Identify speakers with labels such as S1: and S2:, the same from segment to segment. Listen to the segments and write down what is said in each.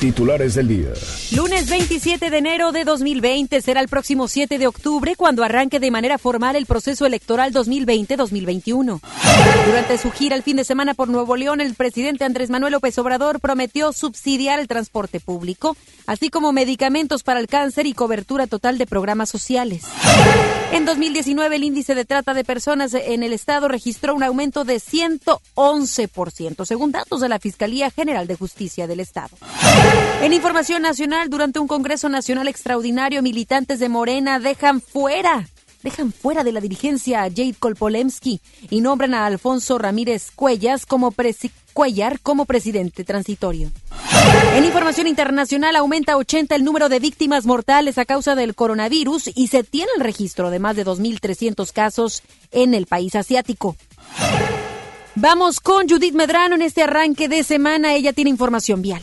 S1: Titulares del día.
S2: Lunes 27 de enero de 2020 será el próximo 7 de octubre cuando arranque de manera formal el proceso electoral 2020-2021. Durante su gira el fin de semana por Nuevo León, el presidente Andrés Manuel López Obrador prometió subsidiar el transporte público, así como medicamentos para el cáncer y cobertura total de programas sociales. En 2019, el índice de trata de personas en el estado registró un aumento de 111%, según datos de la Fiscalía General de Justicia del Estado. En información nacional, durante un Congreso Nacional Extraordinario, militantes de Morena dejan fuera dejan fuera de la dirigencia a Jade Kolpolemsky y nombran a Alfonso Ramírez Cuellas como Cuellar como presidente transitorio. En información internacional aumenta 80 el número de víctimas mortales a causa del coronavirus y se tiene el registro de más de 2.300 casos en el país asiático. Vamos con Judith Medrano en este arranque de semana. Ella tiene información vial.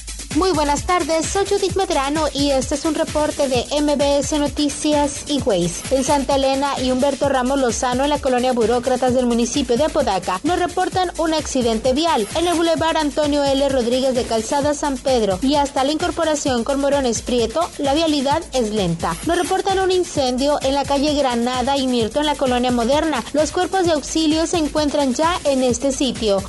S3: Muy buenas tardes, soy Judith Medrano y este es un reporte de MBS Noticias y Waze. En Santa Elena y Humberto Ramos Lozano, en la colonia Burócratas del municipio de Apodaca, nos reportan un accidente vial en el Boulevard Antonio L. Rodríguez de Calzada San Pedro y hasta la incorporación con Morones Prieto, la vialidad es lenta. Nos reportan un incendio en la calle Granada y Mirto en la colonia Moderna. Los cuerpos de auxilio se encuentran ya en este sitio.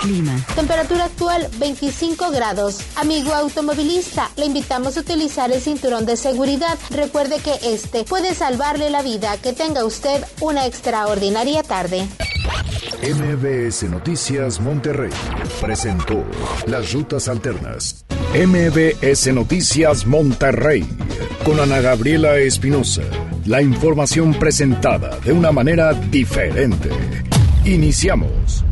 S2: Clima.
S3: Temperatura actual 25 grados. Amigo automovilista, le invitamos a utilizar el cinturón de seguridad. Recuerde que este puede salvarle la vida. Que tenga usted una extraordinaria tarde.
S1: MBS Noticias Monterrey presentó las rutas alternas. MBS Noticias Monterrey con Ana Gabriela Espinosa. La información presentada de una manera diferente. Iniciamos.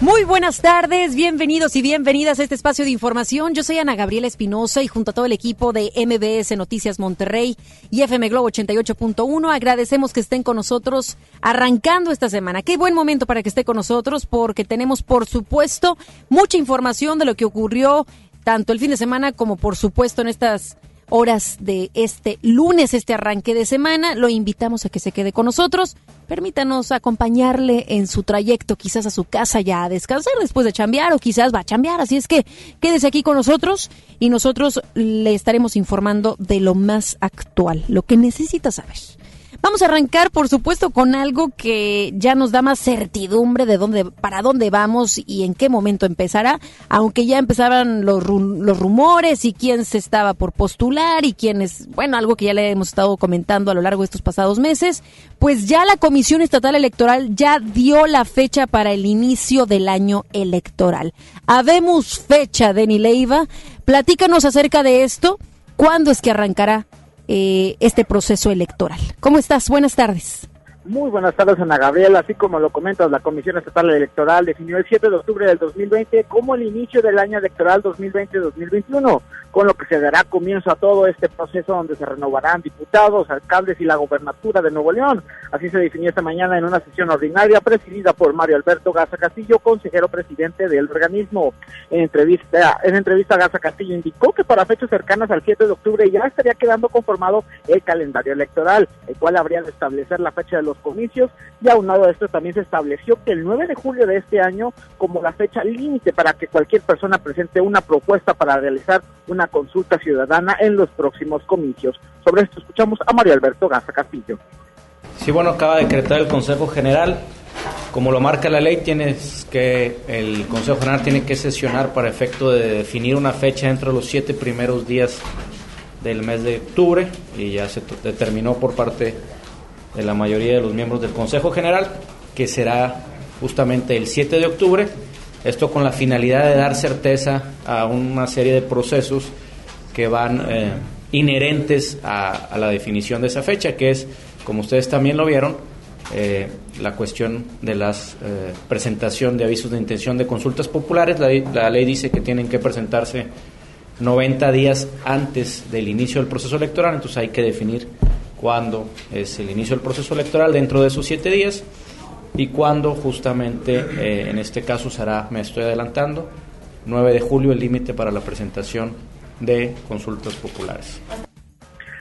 S2: Muy buenas tardes, bienvenidos y bienvenidas a este espacio de información. Yo soy Ana Gabriela Espinosa y junto a todo el equipo de MBS Noticias Monterrey y FM Globo 88.1 agradecemos que estén con nosotros arrancando esta semana. Qué buen momento para que esté con nosotros porque tenemos por supuesto mucha información de lo que ocurrió tanto el fin de semana como por supuesto en estas horas de este lunes, este arranque de semana. Lo invitamos a que se quede con nosotros. Permítanos acompañarle en su trayecto, quizás a su casa ya a descansar después de chambear o quizás va a chambear. Así es que quédese aquí con nosotros y nosotros le estaremos informando de lo más actual, lo que necesita saber. Vamos a arrancar, por supuesto, con algo que ya nos da más certidumbre de dónde, para dónde vamos y en qué momento empezará, aunque ya empezaban los, los rumores y quién se estaba por postular y quién es, bueno, algo que ya le hemos estado comentando a lo largo de estos pasados meses, pues ya la Comisión Estatal Electoral ya dio la fecha para el inicio del año electoral. Habemos fecha, Deni Leiva. Platícanos acerca de esto. ¿Cuándo es que arrancará eh, este proceso electoral. ¿Cómo estás? Buenas tardes.
S4: Muy buenas tardes, Ana Gabriela. Así como lo comentas, la Comisión Estatal Electoral definió el 7 de octubre del 2020 como el inicio del año electoral 2020-2021, con lo que se dará comienzo a todo este proceso donde se renovarán diputados, alcaldes y la gobernatura de Nuevo León. Así se definió esta mañana en una sesión ordinaria presidida por Mario Alberto Gaza Castillo, consejero presidente del organismo. En entrevista, en entrevista Gaza Castillo indicó que para fechas cercanas al 7 de octubre ya estaría quedando conformado el calendario electoral, el cual habría de establecer la fecha de los comicios y aunado a esto también se estableció que el 9 de julio de este año como la fecha límite para que cualquier persona presente una propuesta para realizar una consulta ciudadana en los próximos comicios. Sobre esto escuchamos a Mario Alberto Gaza Castillo.
S5: Sí, bueno, acaba de decretar el Consejo General. Como lo marca la ley, tienes que el Consejo General tiene que sesionar para efecto de definir una fecha entre los siete primeros días del mes de octubre y ya se determinó por parte de la mayoría de los miembros del Consejo General, que será justamente el 7 de octubre, esto con la finalidad de dar certeza a una serie de procesos que van eh, inherentes a, la definición de esa fecha, que es, como ustedes también lo vieron, eh, la cuestión de la eh, presentación de avisos de intención de consultas populares. La, la, ley dice que tienen que presentarse 90 días antes del inicio del proceso electoral, entonces hay que definir cuándo es el inicio del proceso electoral dentro de esos siete días y cuándo justamente, eh, en este caso será, me estoy adelantando, 9 de julio el límite para la presentación de consultas populares.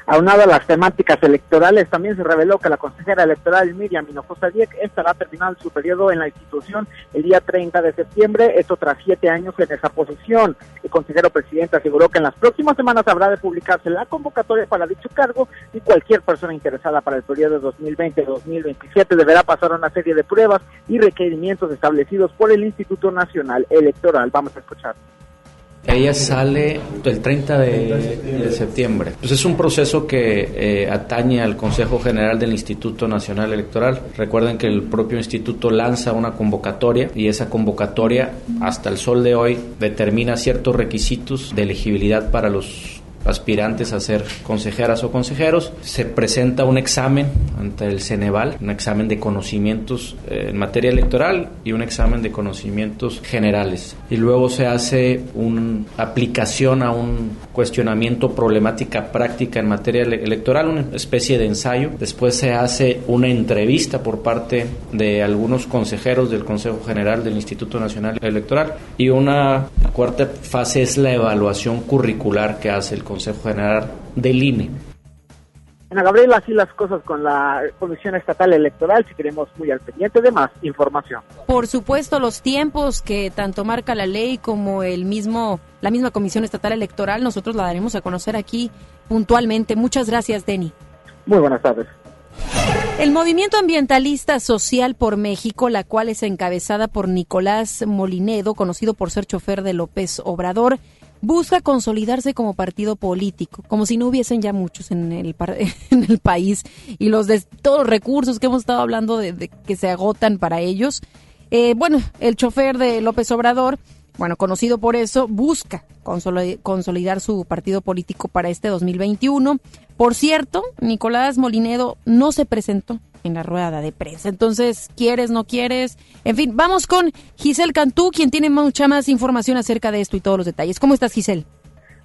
S6: Aunado a las temáticas electorales, también se reveló que la consejera electoral Miriam Hinojosa Dieck estará terminando su periodo en la institución el día 30 de septiembre, esto tras siete años en esa posición. El consejero presidente aseguró que en las próximas semanas habrá de publicarse la convocatoria para dicho cargo y cualquier persona interesada para el periodo 2020-2027 deberá pasar una serie de pruebas y requerimientos establecidos por el Instituto Nacional Electoral. Vamos a escuchar.
S5: Ella sale el 30 de, septiembre. Pues es un proceso que eh, atañe al Consejo General del Instituto Nacional Electoral. Recuerden que el propio instituto lanza una convocatoria y esa convocatoria hasta el sol de hoy determina ciertos requisitos de elegibilidad para los aspirantes a ser consejeras o consejeros. Se presenta un examen ante el Ceneval, un examen de conocimientos eh, en materia electoral y un examen de conocimientos generales. Y luego se hace una aplicación a un cuestionamiento problemática práctica en materia electoral, una especie de ensayo. Después se hace una entrevista por parte de algunos consejeros del Consejo General del Instituto Nacional Electoral y una cuarta fase es la evaluación curricular que hace el Consejo Consejo General del INE.
S6: Ana Gabriela, así las cosas con la Comisión Estatal Electoral, si queremos muy al pendiente de más información.
S2: Por supuesto, los tiempos que tanto marca la ley como el mismo, la misma Comisión Estatal Electoral, nosotros la daremos a conocer aquí puntualmente. Muchas gracias, Denny.
S6: Muy buenas tardes.
S2: El movimiento ambientalista Social por México, la cual es encabezada por Nicolás Molinedo, conocido por ser chofer de López Obrador, busca consolidarse como partido político, como si no hubiesen ya muchos en el, en el país y los de todos los recursos que hemos estado hablando de, que se agotan para ellos. Eh, bueno, el chofer de López Obrador, bueno, conocido por eso, busca consolidar su partido político para este 2021. Por cierto, Nicolás Molinedo no se presentó en la rueda de prensa. Entonces, ¿quieres, no quieres? En fin, vamos con Giselle Cantú, quien tiene mucha más información acerca de esto y todos los detalles. ¿Cómo estás, Giselle?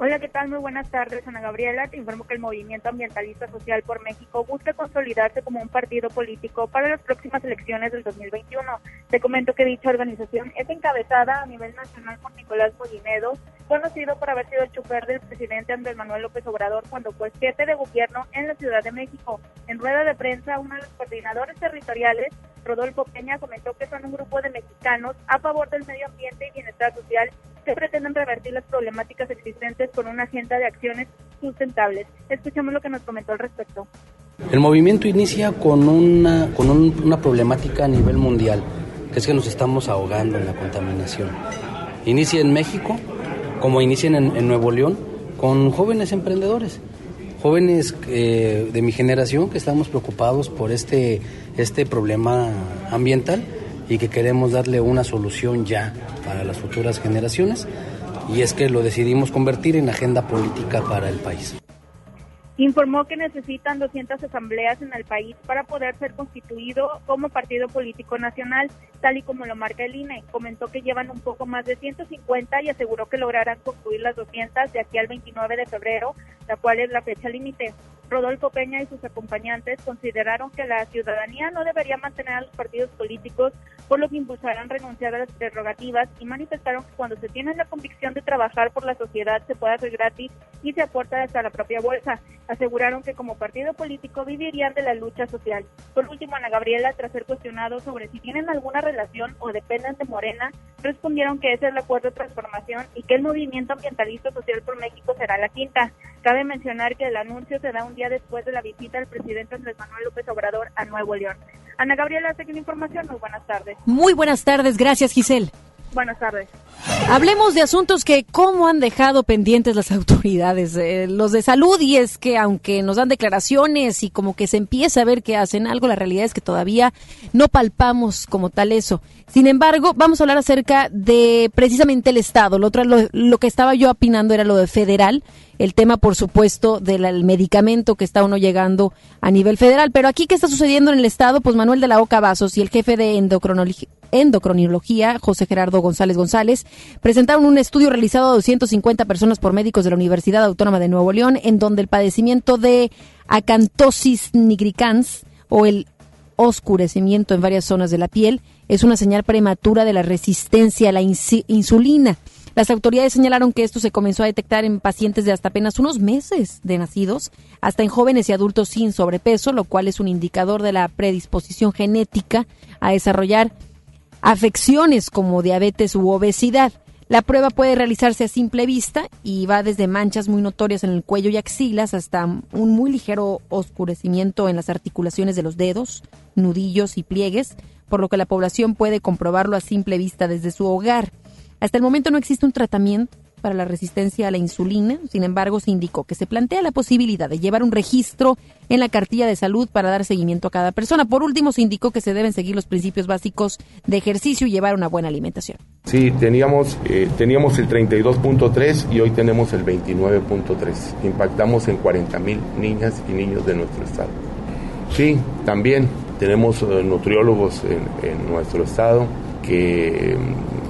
S7: Hola, ¿qué tal? Muy buenas tardes, Ana Gabriela. Te informo que el Movimiento Ambientalista Social por México busca consolidarse como un partido político para las próximas elecciones del 2021. Te comento que dicha organización es encabezada a nivel nacional por Nicolás Molinedo, conocido por haber sido el chofer del presidente Andrés Manuel López Obrador cuando fue jefe de gobierno en la Ciudad de México. En rueda de prensa, uno de los coordinadores territoriales, Rodolfo Peña, comentó que son un grupo de mexicanos a favor del medio ambiente y bienestar social que pretenden revertir las problemáticas existentes con una agenda de acciones sustentables. Escuchemos lo que nos comentó al respecto.
S8: El movimiento inicia con una, con una problemática a nivel mundial, que es que nos estamos ahogando en la contaminación. Inicia en México, como inician en, Nuevo León, con jóvenes emprendedores, jóvenes eh, de mi generación que estamos preocupados por este, este problema ambiental y que queremos darle una solución ya para las futuras generaciones y es que lo decidimos convertir en agenda política para el país.
S7: Informó que necesitan 200 asambleas en el país para poder ser constituido como partido político nacional, tal y como lo marca el INE. Comentó que llevan un poco más de 150 y aseguró que lograrán concluir las 200 de aquí al 29 de febrero, la cual es la fecha límite. Rodolfo Peña y sus acompañantes consideraron que la ciudadanía no debería mantener a los partidos políticos, por lo que impulsarán renunciar a las prerrogativas y manifestaron que cuando se tiene la convicción de trabajar por la sociedad se puede hacer gratis y se aporta hasta la propia bolsa. Aseguraron que como partido político vivirían de la lucha social. Por último, Ana Gabriela, tras ser cuestionado sobre si tienen alguna relación o dependen de Morena, respondieron que ese es el acuerdo de transformación y que el movimiento ambientalista social por México será la quinta. Cabe mencionar que el anuncio se da un día después de la visita del presidente Andrés Manuel López Obrador a Nuevo León. Ana Gabriela, la información. Muy buenas tardes.
S2: Muy buenas tardes. Gracias, Giselle.
S7: Buenas tardes.
S2: Hablemos de asuntos que cómo han dejado pendientes las autoridades, eh, los de salud, y es que aunque nos dan declaraciones y como que se empieza a ver que hacen algo, la realidad es que todavía no palpamos como tal eso. Sin embargo, vamos a hablar acerca de precisamente el Estado. Lo, otro, lo, que estaba yo opinando era lo de federal, el tema, por supuesto, del medicamento que está uno llegando a nivel federal. Pero aquí, ¿qué está sucediendo en el Estado? Pues Manuel de la Oca Vasos y el jefe de endocrinología, José Gerardo González González, presentaron un estudio realizado a 250 personas por médicos de la Universidad Autónoma de Nuevo León, en donde el padecimiento de acantosis nigricans o el oscurecimiento en varias zonas de la piel es una señal prematura de la resistencia a la insulina. Las autoridades señalaron que esto se comenzó a detectar en pacientes de hasta apenas unos meses de nacidos, hasta en jóvenes y adultos sin sobrepeso, lo cual es un indicador de la predisposición genética a desarrollar afecciones como diabetes u obesidad. La prueba puede realizarse a simple vista y va desde manchas muy notorias en el cuello y axilas hasta un muy ligero oscurecimiento en las articulaciones de los dedos, nudillos y pliegues, por lo que la población puede comprobarlo a simple vista desde su hogar. Hasta el momento no existe un tratamiento para la resistencia a la insulina, sin embargo se indicó que se plantea la posibilidad de llevar un registro en la cartilla de salud para dar seguimiento a cada persona. Por último, se indicó que se deben seguir los principios básicos de ejercicio y llevar una buena alimentación.
S9: Sí, teníamos, eh, teníamos el 32.3 y hoy tenemos el 29.3. Impactamos en 40 mil niñas y niños de nuestro estado. Sí, también tenemos eh, nutriólogos en, nuestro estado que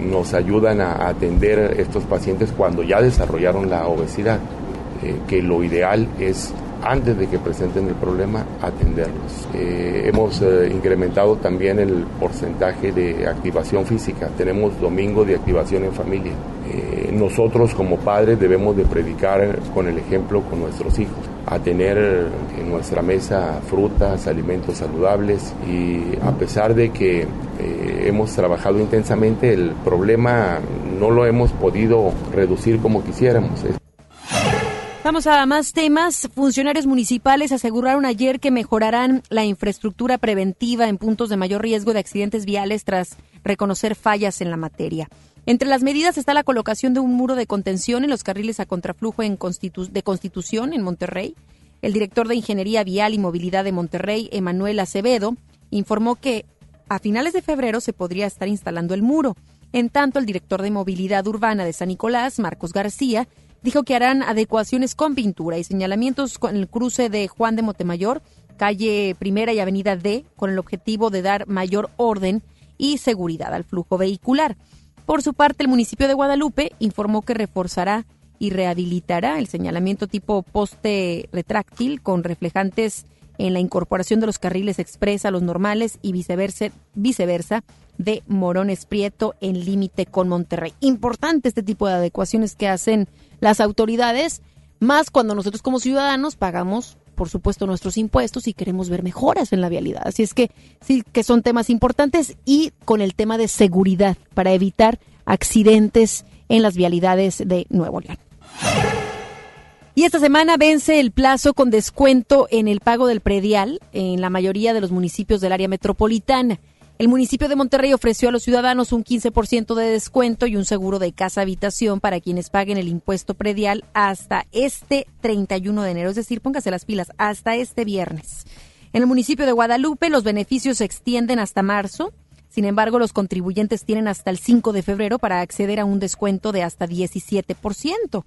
S9: nos ayudan a atender estos pacientes cuando ya desarrollaron la obesidad, eh, que lo ideal es antes de que presenten el problema atenderlos. Eh, hemos incrementado también el porcentaje de activación física. Tenemos domingo de activación en familia. nosotros como padres debemos de predicar con el ejemplo con nuestros hijos, a tener en nuestra mesa frutas, alimentos saludables y a pesar de que hemos trabajado intensamente, el problema no lo hemos podido reducir como quisiéramos.
S2: Vamos a más temas. Funcionarios municipales aseguraron ayer que mejorarán la infraestructura preventiva en puntos de mayor riesgo de accidentes viales tras reconocer fallas en la materia. Entre las medidas está la colocación de un muro de contención en los carriles a contraflujo en de Constitución en Monterrey. El director de Ingeniería Vial y Movilidad de Monterrey, Emanuel Acevedo, informó que a finales de febrero se podría estar instalando el muro. En tanto, el director de movilidad urbana de San Nicolás, Marcos García, dijo que harán adecuaciones con pintura y señalamientos con el cruce de Juan de Montemayor, calle Primera y Avenida D, con el objetivo de dar mayor orden y seguridad al flujo vehicular. Por su parte, el municipio de Guadalupe informó que reforzará y rehabilitará el señalamiento tipo poste retráctil con reflejantes en la incorporación de los carriles expresa a los normales y viceversa, viceversa de Morones Prieto en límite con Monterrey. Importante este tipo de adecuaciones que hacen las autoridades, más cuando nosotros como ciudadanos pagamos, por supuesto, nuestros impuestos y queremos ver mejoras en la vialidad. Así es que sí que son temas importantes y con el tema de seguridad para evitar accidentes en las vialidades de Nuevo León. Y esta semana vence el plazo con descuento en el pago del predial en la mayoría de los municipios del área metropolitana. El municipio de Monterrey ofreció a los ciudadanos un 15% de descuento y un seguro de casa habitación para quienes paguen el impuesto predial hasta este 31 de enero, es decir, póngase las pilas, hasta este viernes. En el municipio de Guadalupe los beneficios se extienden hasta marzo. Sin embargo, los contribuyentes tienen hasta el 5 de febrero para acceder a un descuento de hasta 17%.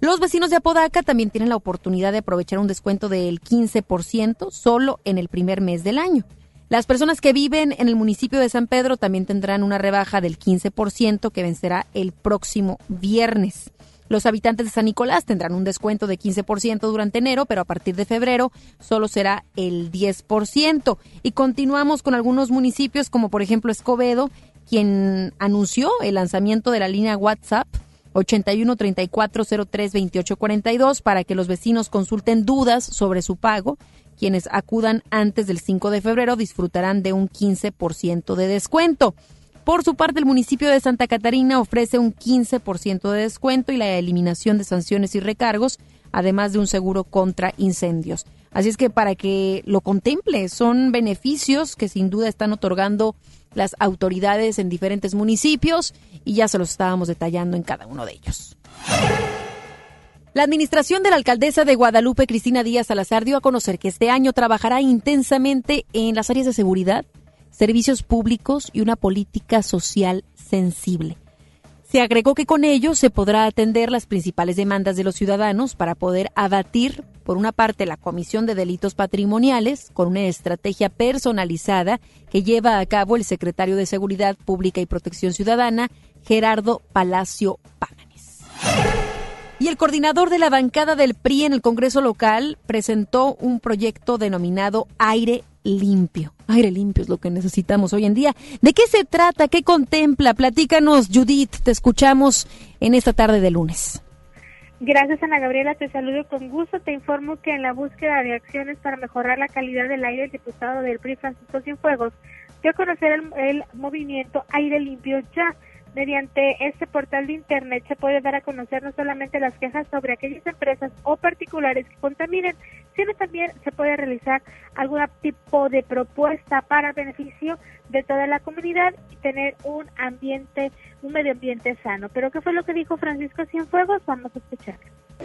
S2: Los vecinos de Apodaca también tienen la oportunidad de aprovechar un descuento del 15% solo en el primer mes del año. Las personas que viven en el municipio de San Pedro también tendrán una rebaja del 15% que vencerá el próximo viernes. Los habitantes de San Nicolás tendrán un descuento de 15% durante enero, pero a partir de febrero solo será el 10%. Y continuamos con algunos municipios como por ejemplo Escobedo, quien anunció el lanzamiento de la línea WhatsApp 81 34 03 28 42 para que los vecinos consulten dudas sobre su pago. Quienes acudan antes del 5 de febrero disfrutarán de un 15% de descuento. Por su parte, el municipio de Santa Catarina ofrece un 15% de descuento y la eliminación de sanciones y recargos, además de un seguro contra incendios. Así es que para que lo contemple, son beneficios que sin duda están otorgando las autoridades en diferentes municipios y ya se los estábamos detallando en cada uno de ellos. La administración de la alcaldesa de Guadalupe, Cristina Díaz Salazar, dio a conocer que este año trabajará intensamente en las áreas de seguridad, servicios públicos y una política social sensible. Se agregó que con ello se podrá atender las principales demandas de los ciudadanos para poder abatir, por una parte, la comisión de delitos patrimoniales con una estrategia personalizada que lleva a cabo el secretario de Seguridad Pública y Protección Ciudadana, Gerardo Palacio Páganes. Y el coordinador de la bancada del PRI en el Congreso local presentó un proyecto denominado Aire limpio. Aire limpio es lo que necesitamos hoy en día. ¿De qué se trata? ¿Qué contempla? Platícanos, Judith. Te escuchamos en esta tarde de lunes.
S10: Gracias, Ana Gabriela. Te saludo con gusto. Te informo que en la búsqueda de acciones para mejorar la calidad del aire, el diputado del PRI, Francisco Cienfuegos, dio a conocer el, el movimiento Aire Limpio Ya Mediante este portal de Internet se puede dar a conocer no solamente las quejas sobre aquellas empresas o particulares que contaminen, sino también se puede realizar algún tipo de propuesta para beneficio de toda la comunidad y tener un ambiente, un medio ambiente sano. Pero ¿qué fue lo que dijo Francisco Cienfuegos? Vamos a escuchar.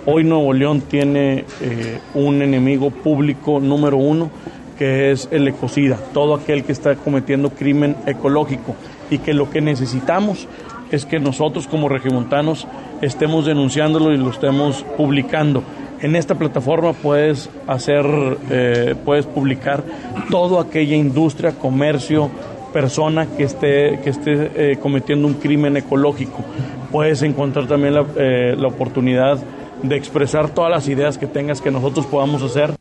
S11: Hoy Nuevo León tiene eh, un enemigo público número uno que es el ecocida, todo aquel que está cometiendo crimen ecológico y que lo que necesitamos es que nosotros como regiomontanos estemos denunciándolo y lo estemos publicando. En esta plataforma puedes hacer, eh, puedes publicar toda aquella industria, comercio, persona que esté, que esté eh, cometiendo un crimen ecológico. Puedes encontrar también la, eh, la oportunidad de expresar todas las ideas que tengas que nosotros podamos hacer.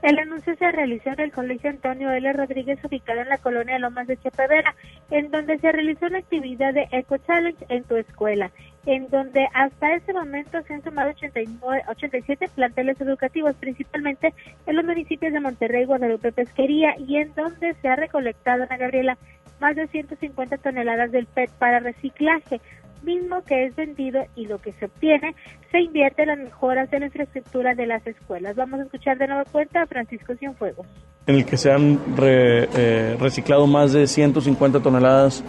S10: El anuncio se realizó en el Colegio Antonio L. Rodríguez, ubicado en la colonia Lomas de Chepevera, en donde se realizó la actividad de Eco Challenge en tu escuela, en donde hasta ese momento se han sumado 89, 87 planteles educativos, principalmente en los municipios de Monterrey, Guadalupe, Pesquería, y en donde se ha recolectado, Ana Gabriela, más de 150 toneladas del PET para reciclaje mismo que es vendido y lo que se obtiene se invierte en las mejoras de la infraestructura de las escuelas. Vamos a escuchar de nuevo cuenta a Francisco Cienfuegos.
S11: En el que se han eh, reciclado más de 150 toneladas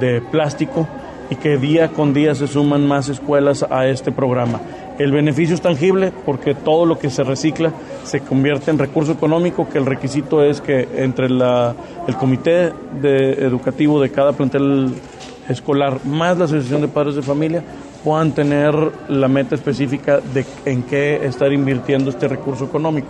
S11: de plástico y que día con día se suman más escuelas a este programa. El beneficio es tangible porque todo lo que se recicla se convierte en recurso económico, que el requisito es que entre el comité educativo de cada plantel escolar más la Asociación de Padres de Familia puedan tener la meta específica de en qué estar invirtiendo este recurso económico.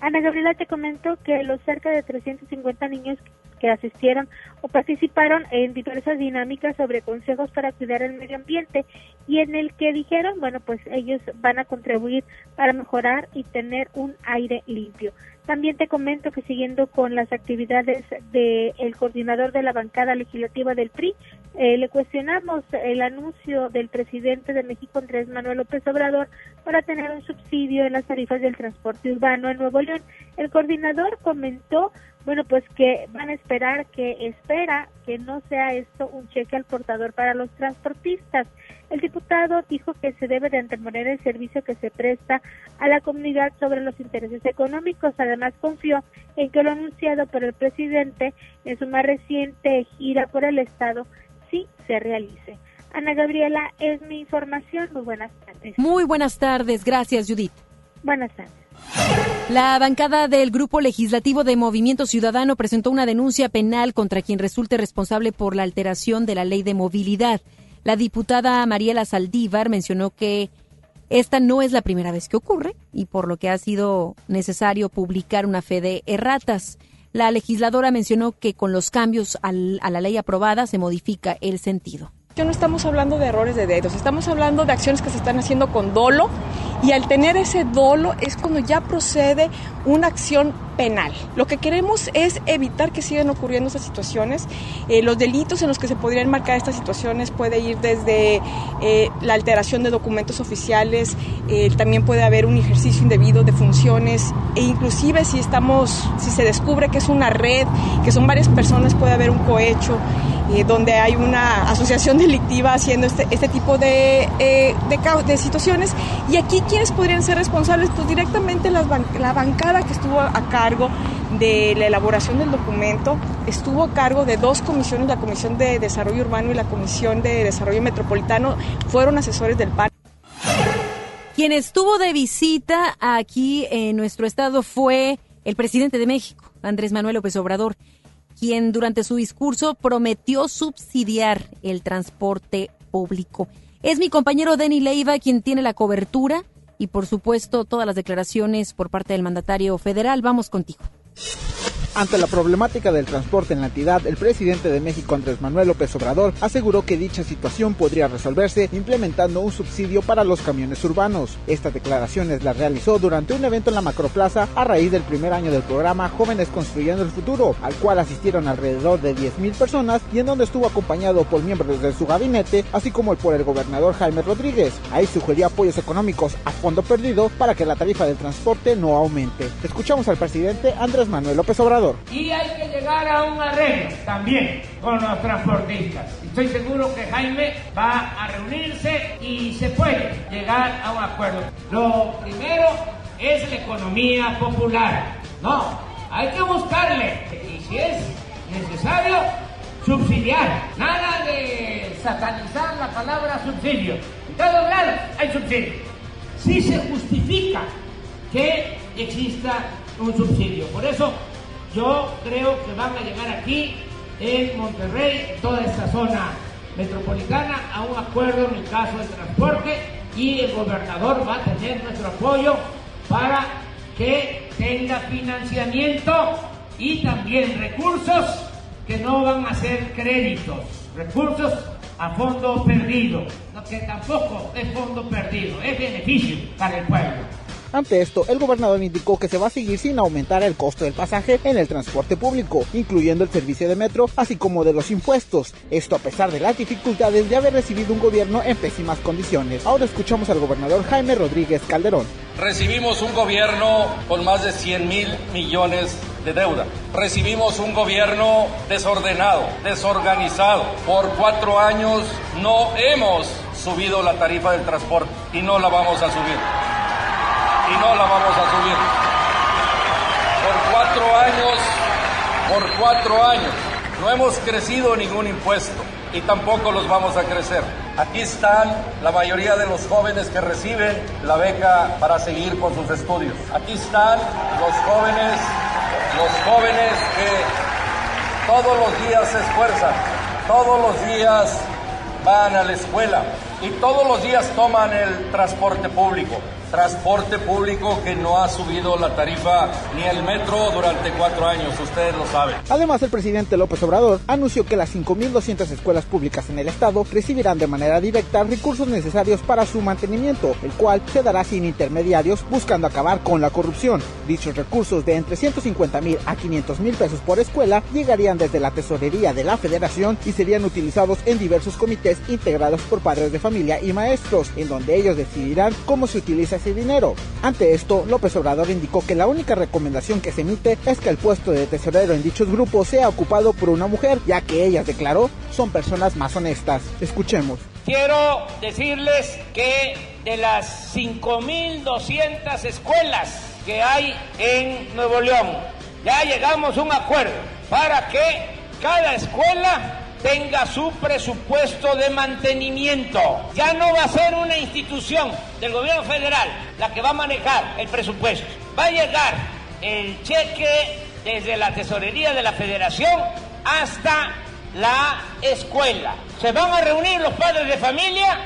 S10: Ana Gabriela, te comento que los cerca de 350 niños que asistieron o participaron en diversas dinámicas sobre consejos para cuidar el medio ambiente y en el que dijeron, bueno, pues ellos van a contribuir para mejorar y tener un aire limpio. También te comento que siguiendo con las actividades del coordinador de la bancada legislativa del PRI, eh, le cuestionamos el anuncio del presidente de México, Andrés Manuel López Obrador, para tener un subsidio en las tarifas del transporte urbano en Nuevo León. El coordinador comentó bueno, pues que van a esperar, que espera que no sea esto un cheque al portador para los transportistas. El diputado dijo que se debe de anteponer el servicio que se presta a la comunidad sobre los intereses económicos. Además, confió en que lo anunciado por el presidente en su más reciente gira por el Estado sí se realice. Ana Gabriela, es mi información. Muy buenas tardes.
S2: Muy buenas tardes. Gracias, Judith.
S10: Buenas tardes.
S2: La bancada del Grupo Legislativo de Movimiento Ciudadano presentó una denuncia penal contra quien resulte responsable por la alteración de la ley de movilidad. La diputada Mariela Saldívar mencionó que esta no es la primera vez que ocurre y por lo que ha sido necesario publicar una fe de erratas. La legisladora mencionó que con los cambios a la ley aprobada se modifica el sentido.
S12: No estamos hablando de errores de dedos, estamos hablando de acciones que se están haciendo con dolo y al tener ese dolo es cuando ya procede una acción penal. Lo que queremos es evitar que sigan ocurriendo esas situaciones. Eh, los delitos en los que se podrían marcar estas situaciones puede ir desde eh, la alteración de documentos oficiales, eh, también puede haber un ejercicio indebido de funciones e inclusive si estamos, si se descubre que es una red, que son varias personas, puede haber un cohecho donde hay una asociación delictiva haciendo este, este tipo de, de, de, situaciones. Y aquí, ¿quiénes podrían ser responsables? Pues directamente la bancada que estuvo a cargo de la elaboración del documento, estuvo a cargo de dos comisiones, la Comisión de Desarrollo Urbano y la Comisión de Desarrollo Metropolitano, fueron asesores del PAN.
S2: Quien estuvo de visita aquí en nuestro estado fue el presidente de México, Andrés Manuel López Obrador quien durante su discurso prometió subsidiar el transporte público. Es mi compañero Denny Leiva quien tiene la cobertura y por supuesto todas las declaraciones por parte del mandatario federal. Vamos contigo.
S13: Ante la problemática del transporte en la entidad, el presidente de México, Andrés Manuel López Obrador, aseguró que dicha situación podría resolverse implementando un subsidio para los camiones urbanos. Estas declaraciones las realizó durante un evento en la Macroplaza a raíz del primer año del programa Jóvenes Construyendo el Futuro, al cual asistieron alrededor de 10.000 personas y en donde estuvo acompañado por miembros de su gabinete, así como por el gobernador Jaime Rodríguez. Ahí sugirió apoyos económicos a fondo perdido para que la tarifa del transporte no aumente. Escuchamos al presidente Andrés Manuel López Obrador.
S14: Y hay que llegar a un arreglo también con los transportistas. Estoy seguro que Jaime va a reunirse y se puede llegar a un acuerdo. Lo primero es la economía popular. No, hay que buscarle. Y si es necesario, subsidiar. Nada de satanizar la palabra subsidio. En todos lados hay subsidio. Si se justifica que exista un subsidio. Por eso yo creo que van a llegar aquí en Monterrey, toda esta zona metropolitana, a un acuerdo en el caso del transporte y el gobernador va a tener nuestro apoyo para que tenga financiamiento y también recursos que no van a ser créditos, recursos a fondo perdido, que tampoco es fondo perdido, es beneficio para el pueblo.
S13: Ante esto, el gobernador indicó que se va a seguir sin aumentar el costo del pasaje en el transporte público, incluyendo el servicio de metro, así como de los impuestos. Esto a pesar de las dificultades de haber recibido un gobierno en pésimas condiciones. Ahora escuchamos al gobernador Jaime Rodríguez Calderón.
S15: Recibimos un gobierno con más de 100 mil millones de deuda. Recibimos un gobierno desordenado, desorganizado. Por cuatro años no hemos subido la tarifa del transporte y no la vamos a subir y no la vamos a subir. Por cuatro años, por cuatro años, no hemos crecido ningún impuesto y tampoco los vamos a crecer. Aquí están la mayoría de los jóvenes que reciben la beca para seguir con sus estudios. Aquí están los jóvenes, los jóvenes que todos los días se esfuerzan, todos los días van a la escuela y todos los días toman el transporte público transporte público que no ha subido la tarifa ni el metro durante cuatro años, ustedes lo saben.
S13: Además, el presidente López Obrador anunció que las 5.200 escuelas públicas en el estado recibirán de manera directa recursos necesarios para su mantenimiento, el cual se dará sin intermediarios buscando acabar con la corrupción. Dichos recursos de entre 150 mil a 500 mil pesos por escuela llegarían desde la tesorería de la federación y serían utilizados en diversos comités integrados por padres de familia y maestros, en donde ellos decidirán cómo se utiliza dinero. Ante esto, López Obrador indicó que la única recomendación que se emite es que el puesto de tesorero en dichos grupos sea ocupado por una mujer, ya que ella declaró son personas más honestas. Escuchemos.
S14: Quiero decirles que de las 5.200 escuelas que hay en Nuevo León, ya llegamos a un acuerdo para que cada escuela tenga su presupuesto de mantenimiento. Ya no va a ser una institución del gobierno federal la que va a manejar el presupuesto. Va a llegar el cheque desde la tesorería de la federación hasta la escuela. Se van a reunir los padres de familia,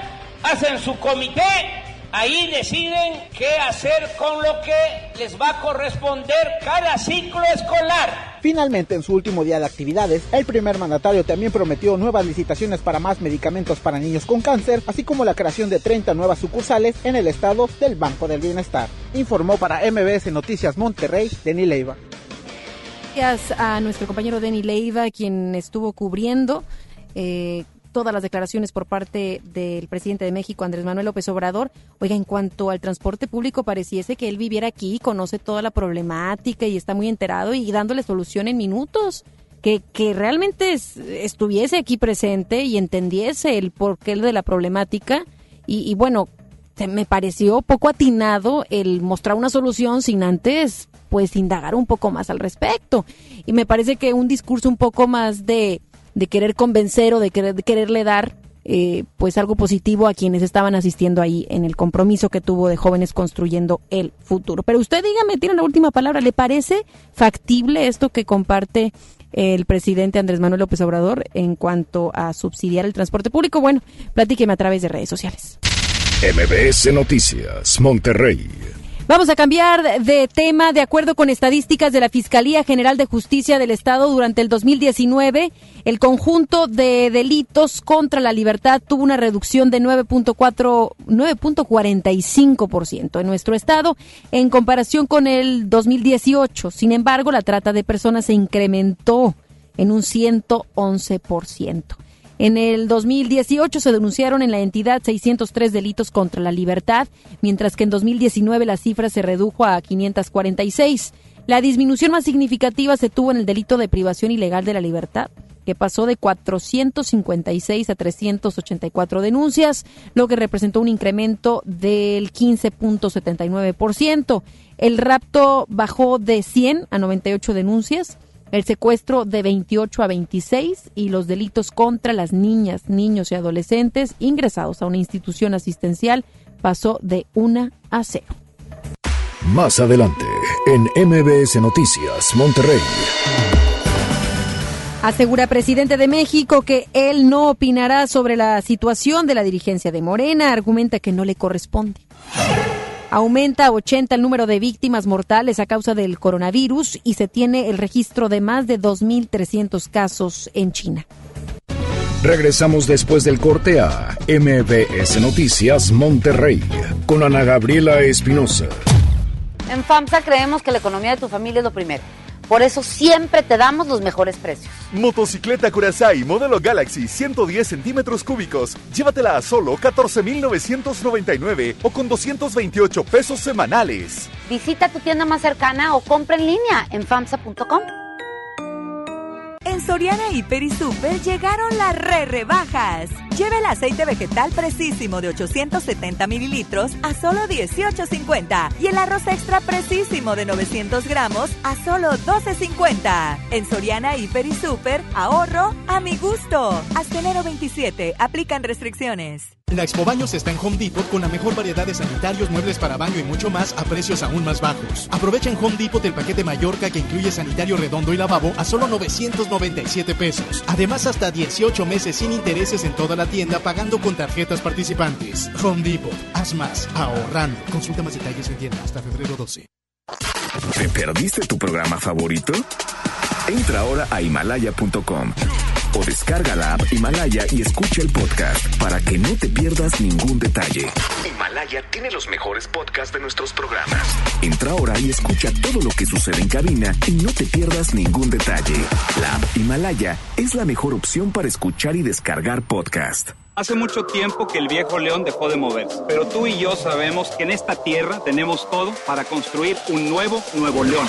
S14: hacen su comité, ahí deciden qué hacer con lo que les va a corresponder cada ciclo escolar.
S13: Finalmente, en su último día de actividades, el primer mandatario también prometió nuevas licitaciones para más medicamentos para niños con cáncer, así como la creación de 30 nuevas sucursales en el estado del Banco del Bienestar. Informó para MBS Noticias Monterrey, Denny Leiva.
S2: Gracias a nuestro compañero Denny Leiva, quien estuvo cubriendo eh, todas las declaraciones por parte del presidente de México, Andrés Manuel López Obrador. Oiga, en cuanto al transporte público, pareciese que él viviera aquí, conoce toda la problemática y está muy enterado y dándole solución en minutos. Que, que realmente estuviese aquí presente y entendiese el porqué de la problemática. Y, y bueno, me pareció poco atinado el mostrar una solución sin antes pues indagar un poco más al respecto. Y me parece que un discurso un poco más de de querer convencer o de, querer, quererle dar eh, pues algo positivo a quienes estaban asistiendo ahí en el compromiso que tuvo de jóvenes construyendo el futuro. Pero usted dígame, tiene la última palabra, ¿le parece factible esto que comparte el presidente Andrés Manuel López Obrador en cuanto a subsidiar el transporte público? Bueno, platíqueme a través de redes sociales.
S1: MBS Noticias, Monterrey.
S2: Vamos a cambiar de tema. De acuerdo con estadísticas de la Fiscalía General de Justicia del Estado, durante el 2019, el conjunto de delitos contra la libertad tuvo una reducción de 9.4, 9.45% en nuestro Estado en comparación con el 2018. Sin embargo, la trata de personas se incrementó en un 111%. En el 2018 se denunciaron en la entidad 603 delitos contra la libertad, mientras que en 2019 la cifra se redujo a 546. La disminución más significativa se tuvo en el delito de privación ilegal de la libertad, que pasó de 456 a 384 denuncias, lo que representó un incremento del 15.79%. El rapto bajó de 100 a 98 denuncias el secuestro de 28 a 26 y los delitos contra las niñas, niños y adolescentes ingresados a una institución asistencial pasó de 1 a 0.
S1: Más adelante, en MBS Noticias, Monterrey.
S2: Asegura presidente de México que él no opinará sobre la situación de la dirigencia de Morena, argumenta que no le corresponde. Aumenta a 80 el número de víctimas mortales a causa del coronavirus y se tiene el registro de más de 2.300 casos en China.
S1: Regresamos después del corte a MBS Noticias Monterrey con Ana Gabriela Espinosa.
S16: En FAMSA creemos que la economía de tu familia es lo primero. Por eso siempre te damos los mejores precios.
S17: Motocicleta Curaçao modelo Galaxy 110 centímetros cúbicos. Llévatela a solo 14,999 o con 228 pesos semanales.
S16: Visita tu tienda más cercana o compra en línea en famsa.com.
S18: En Soriana Hiper y Super llegaron las re rebajas. Lleve el aceite vegetal precisísimo de 870 mililitros a solo 18.50 y el arroz extra precisísimo de 900 gramos a solo 12.50. En Soriana Hiper y Super, ahorro a mi gusto. Hasta enero 27, aplican restricciones.
S19: La Expo Baños está en Home Depot con la mejor variedad de sanitarios, muebles para baño y mucho más a precios aún más bajos. Aprovecha en Home Depot el paquete Mallorca que incluye sanitario redondo y lavabo a solo 997 pesos. Además, hasta 18 meses sin intereses en toda la tienda pagando con tarjetas participantes. Home Depot, haz más, ahorrando. Consulta más detalles en tienda hasta febrero 12.
S20: ¿Te perdiste tu programa favorito? Entra ahora a himalaya.com o descarga la app Himalaya y escucha el podcast para que no te pierdas ningún detalle. Himalaya tiene los mejores podcasts de nuestros programas. Entra ahora y escucha todo lo que sucede en cabina y no te pierdas ningún detalle. La app Himalaya es la mejor opción para escuchar y descargar podcast.
S21: Hace mucho tiempo que el viejo león dejó de moverse, pero tú y yo sabemos que en esta tierra tenemos todo para construir un nuevo Nuevo León.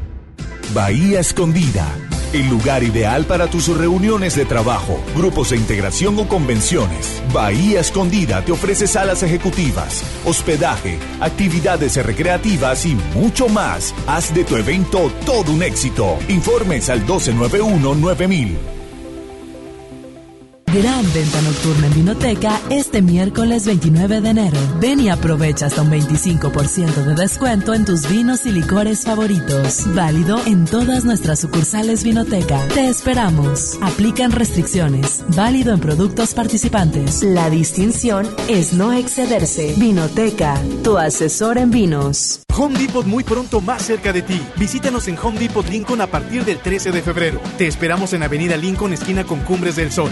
S22: Bahía Escondida, el lugar ideal para tus reuniones de trabajo, grupos de integración o convenciones. Bahía Escondida te ofrece salas ejecutivas, hospedaje, actividades recreativas y mucho más. Haz de tu evento todo un éxito. Informes al 1291 9000.
S23: Gran venta nocturna en Vinoteca este miércoles 29 de enero. Ven y aprovecha hasta un 25% de descuento en tus vinos y licores favoritos. Válido en todas nuestras sucursales Vinoteca. Te esperamos. Aplican restricciones. Válido en productos participantes. La distinción es no excederse. Vinoteca, tu asesor en vinos.
S19: Home Depot muy pronto más cerca de ti. Visítanos en Home Depot Lincoln a partir del 13 de febrero. Te esperamos en Avenida Lincoln, esquina con Cumbres del Sol.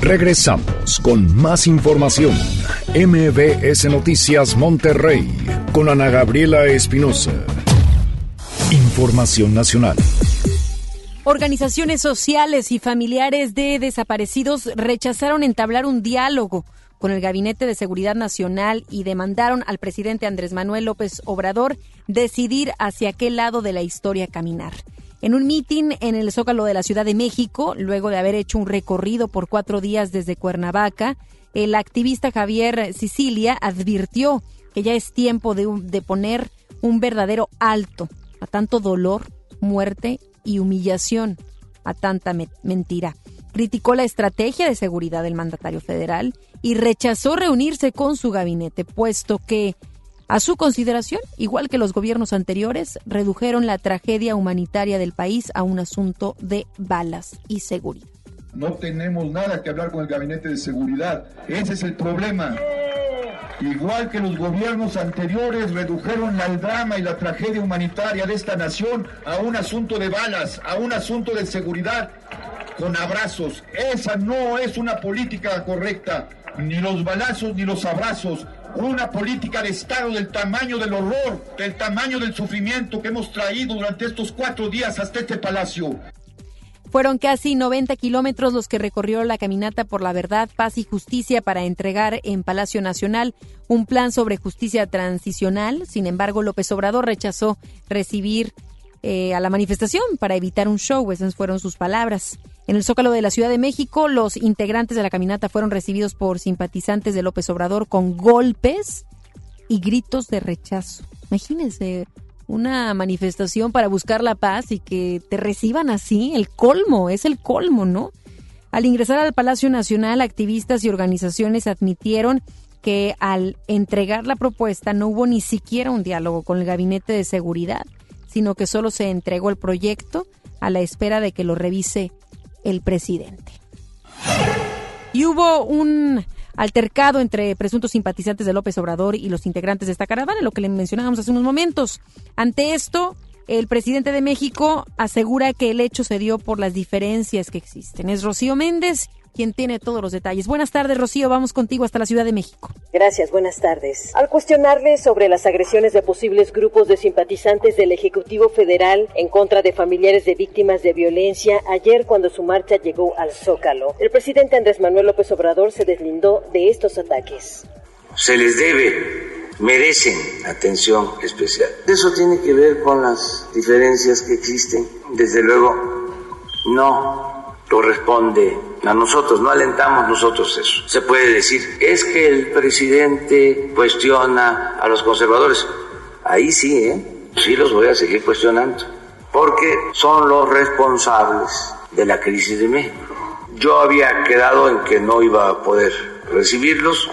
S1: Regresamos con más información. MBS Noticias Monterrey con Ana Gabriela Espinosa. Información nacional.
S2: Organizaciones sociales y familiares de desaparecidos rechazaron entablar un diálogo con el Gabinete de Seguridad Nacional y demandaron al presidente Andrés Manuel López Obrador decidir hacia qué lado de la historia caminar. En un mitin en el Zócalo de la Ciudad de México, luego de haber hecho un recorrido por cuatro días desde Cuernavaca, el activista Javier Sicilia advirtió que ya es tiempo de, de poner un verdadero alto a tanto dolor, muerte y humillación, a tanta mentira. Criticó la estrategia de seguridad del mandatario federal y rechazó reunirse con su gabinete, puesto que, a su consideración, igual que los gobiernos anteriores, redujeron la tragedia humanitaria del país a un asunto de balas y seguridad.
S24: No tenemos nada que hablar con el gabinete de seguridad. Ese es el problema. Igual que los gobiernos anteriores redujeron el drama y la tragedia humanitaria de esta nación a un asunto de balas, a un asunto de seguridad con abrazos. Esa no es una política correcta, ni los balazos ni los abrazos. Una política de Estado del tamaño del horror, del tamaño del sufrimiento que hemos traído durante estos cuatro días hasta este palacio.
S2: Fueron casi 90 kilómetros los que recorrió la caminata por la verdad, paz y justicia para entregar en Palacio Nacional un plan sobre justicia transicional. Sin embargo, López Obrador rechazó recibir eh, a la manifestación para evitar un show. Esas fueron sus palabras. En el Zócalo de la Ciudad de México, los integrantes de la caminata fueron recibidos por simpatizantes de López Obrador con golpes y gritos de rechazo. Imagínense una manifestación para buscar la paz y que te reciban así, el colmo, es el colmo, ¿no? Al ingresar al Palacio Nacional, activistas y organizaciones admitieron que al entregar la propuesta no hubo ni siquiera un diálogo con el Gabinete de Seguridad, sino que solo se entregó el proyecto a la espera de que lo revise el presidente. Y hubo un altercado entre presuntos simpatizantes de López Obrador y los integrantes de esta caravana, lo que le mencionábamos hace unos momentos. Ante esto, el presidente de México asegura que el hecho se dio por las diferencias que existen. Es Rocío Méndez quien tiene todos los detalles. Buenas tardes, Rocío. Vamos contigo hasta la Ciudad de México.
S25: Gracias, buenas tardes. Al cuestionarle sobre las agresiones de posibles grupos de simpatizantes del Ejecutivo Federal en contra de familiares de víctimas de violencia ayer cuando su marcha llegó al Zócalo, el presidente Andrés Manuel López Obrador se deslindó de estos ataques.
S26: Se les debe merecen atención especial. Eso tiene que ver con las diferencias que existen. Desde luego, no corresponde a nosotros, no alentamos nosotros eso. Se puede decir, es que el presidente cuestiona a los conservadores. Ahí sí, ¿eh? Sí los voy a seguir cuestionando, porque son los responsables de la crisis de México. Yo había quedado en que no iba a poder recibirlos.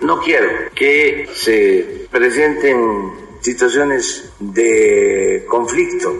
S26: No quiero que se presenten situaciones de conflicto.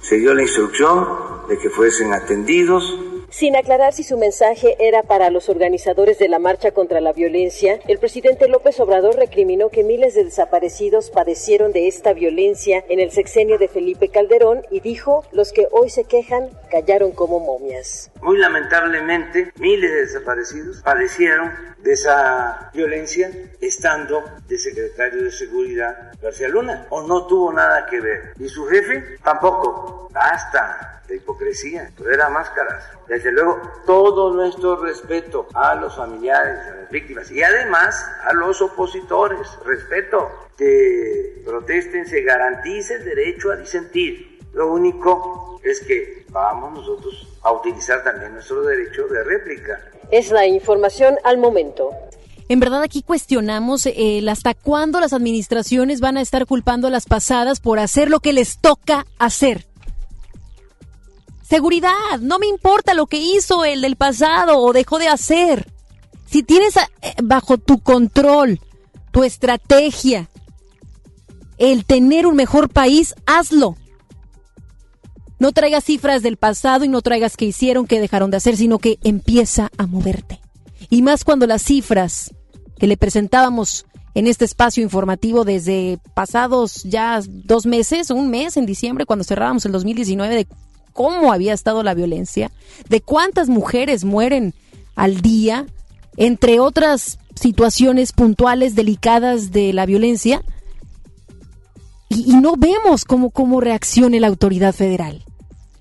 S26: Se dio la instrucción de que fuesen atendidos
S25: sin aclarar si su mensaje era para los organizadores de la marcha contra la violencia, el presidente López Obrador recriminó que miles de desaparecidos padecieron de esta violencia en el sexenio de Felipe Calderón y dijo, los que hoy se quejan callaron como momias.
S26: Muy lamentablemente, miles de desaparecidos padecieron de esa violencia estando de secretario de Seguridad García Luna, o no tuvo nada que ver. Y su jefe tampoco. Basta de hipocresía, pero era máscaras. Desde luego, todo nuestro respeto a los familiares, a las víctimas y además a los opositores. Respeto que protesten, se garantice el derecho a disentir. Lo único es que vamos nosotros a utilizar también nuestro derecho de réplica.
S25: Es la información al momento.
S2: En verdad aquí cuestionamos el hasta cuándo las administraciones van a estar culpando a las pasadas por hacer lo que les toca hacer. Seguridad, no me importa lo que hizo el del pasado o dejó de hacer. Si tienes eh, bajo tu control tu estrategia, el tener un mejor país, hazlo. No traigas cifras del pasado y no traigas que hicieron, que dejaron de hacer, sino que empieza a moverte. Y más cuando las cifras que le presentábamos en este espacio informativo desde pasados ya dos meses, un mes en diciembre, cuando cerrábamos el 2019, de cómo había estado la violencia, de cuántas mujeres mueren al día, entre otras situaciones puntuales delicadas de la violencia, y, no vemos cómo, cómo reaccione la autoridad federal.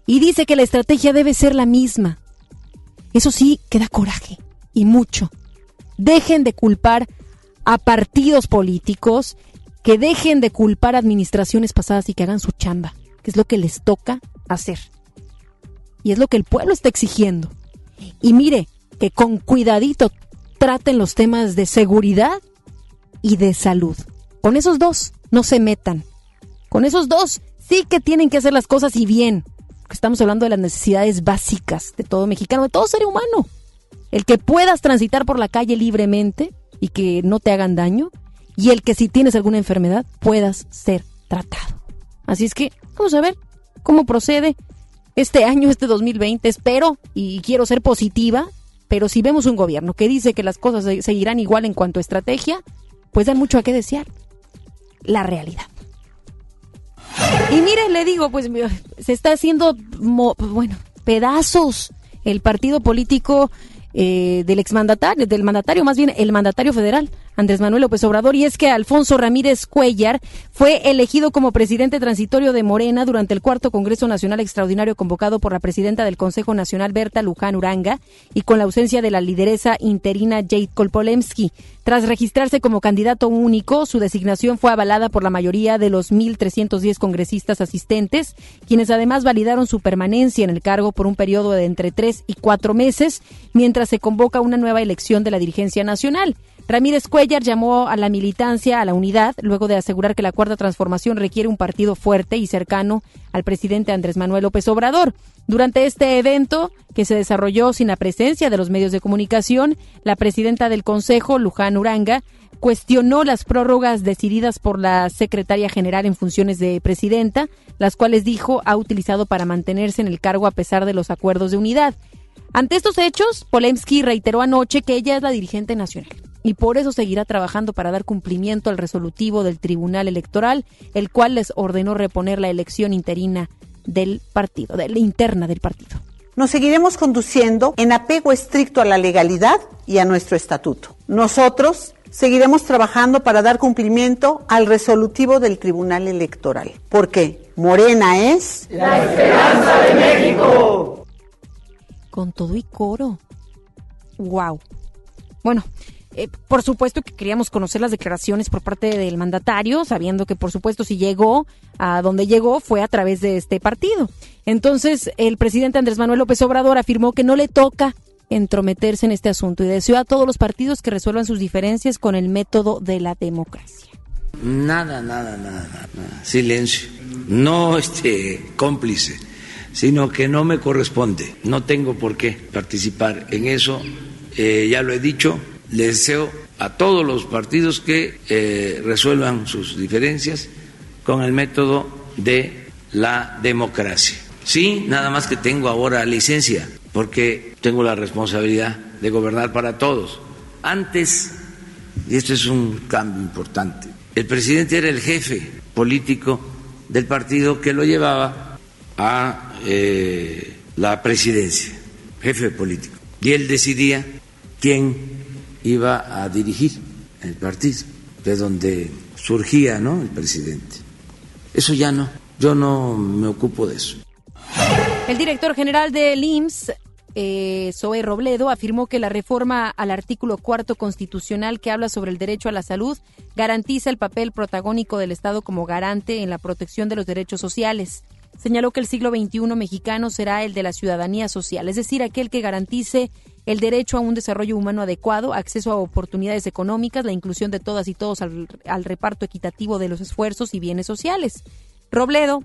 S2: Y dice que la estrategia debe ser la misma. Eso sí, queda coraje, y mucho. Dejen de culpar a partidos políticos, que dejen de culpar a administraciones pasadas y que hagan su chamba, que es lo que les toca hacer. Y es lo que el pueblo está exigiendo. Y mire, que con cuidadito traten los temas de seguridad y de salud. Con esos dos no se metan. Con esos dos sí que tienen que hacer las cosas y bien. Estamos hablando de las necesidades básicas de todo mexicano, de todo ser humano. El que puedas transitar por la calle libremente y que no te hagan daño. Y el que si tienes alguna enfermedad puedas ser tratado. Así es que vamos a ver cómo procede este año, este 2020, espero y quiero ser positiva, pero si vemos un gobierno que dice que las cosas seguirán igual en cuanto a estrategia, pues dan mucho a qué desear. La realidad. Y mire, le digo, pues se está haciendo, bueno, pedazos el partido político eh, del exmandatario, del mandatario, más bien el mandatario federal, Andrés Manuel López Obrador, y es que Alfonso Ramírez Cuellar fue elegido como presidente transitorio de Morena durante el cuarto Congreso Nacional Extraordinario convocado por la presidenta del Consejo Nacional, Berta Luján Uranga, y con la ausencia de la lideresa interina Jade Kolpolemsky. Tras registrarse como candidato único, su designación fue avalada por la mayoría de los 1.310 congresistas asistentes, quienes además validaron su permanencia en el cargo por un periodo de entre tres y cuatro meses, mientras se convoca una nueva elección de la dirigencia nacional. Ramírez Cuellar llamó a la militancia a la unidad luego de asegurar que la cuarta transformación requiere un partido fuerte y cercano al presidente Andrés Manuel López Obrador. Durante este evento, que se desarrolló sin la presencia de los medios de comunicación, la presidenta del Consejo, Luján Uranga, cuestionó las prórrogas decididas por la secretaria general en funciones de presidenta, las cuales dijo ha utilizado para mantenerse en el cargo a pesar de los acuerdos de unidad. Ante estos hechos, Polemski reiteró anoche que ella es la dirigente nacional y por eso seguirá trabajando para dar cumplimiento al resolutivo del Tribunal Electoral, el cual les ordenó reponer la elección interina del partido, de la interna del partido.
S27: Nos seguiremos conduciendo en apego estricto a la legalidad y a nuestro estatuto. Nosotros seguiremos trabajando para dar cumplimiento al resolutivo del Tribunal Electoral, porque Morena es
S28: la esperanza de México.
S2: Con todo y coro. Wow. Bueno, eh, por supuesto que queríamos conocer las declaraciones por parte del mandatario, sabiendo que por supuesto si llegó a donde llegó fue a través de este partido. Entonces, el presidente Andrés Manuel López Obrador afirmó que no le toca entrometerse en este asunto y deseó a todos los partidos que resuelvan sus diferencias con el método de la democracia.
S26: Nada, nada, nada, nada. silencio. No este cómplice, sino que no me corresponde. No tengo por qué participar en eso. Eh, ya lo he dicho, le deseo a todos los partidos que eh, resuelvan sus diferencias con el método de la democracia. Sí, nada más que tengo ahora licencia, porque tengo la responsabilidad de gobernar para todos. Antes, y esto es un cambio importante, el presidente era el jefe político del partido que lo llevaba a eh, la presidencia, jefe político. Y él decidía quién iba a dirigir el partido, de donde surgía ¿no? el presidente. Eso ya no, yo no me ocupo de eso.
S2: El director general del IMSS, eh, Zoe Robledo, afirmó que la reforma al artículo cuarto constitucional que habla sobre el derecho a la salud garantiza el papel protagónico del Estado como garante en la protección de los derechos sociales. Señaló que el siglo XXI mexicano será el de la ciudadanía social, es decir, aquel que garantice el derecho a un desarrollo humano adecuado, acceso a oportunidades económicas, la inclusión de todas y todos al, al reparto equitativo de los esfuerzos y bienes sociales. Robledo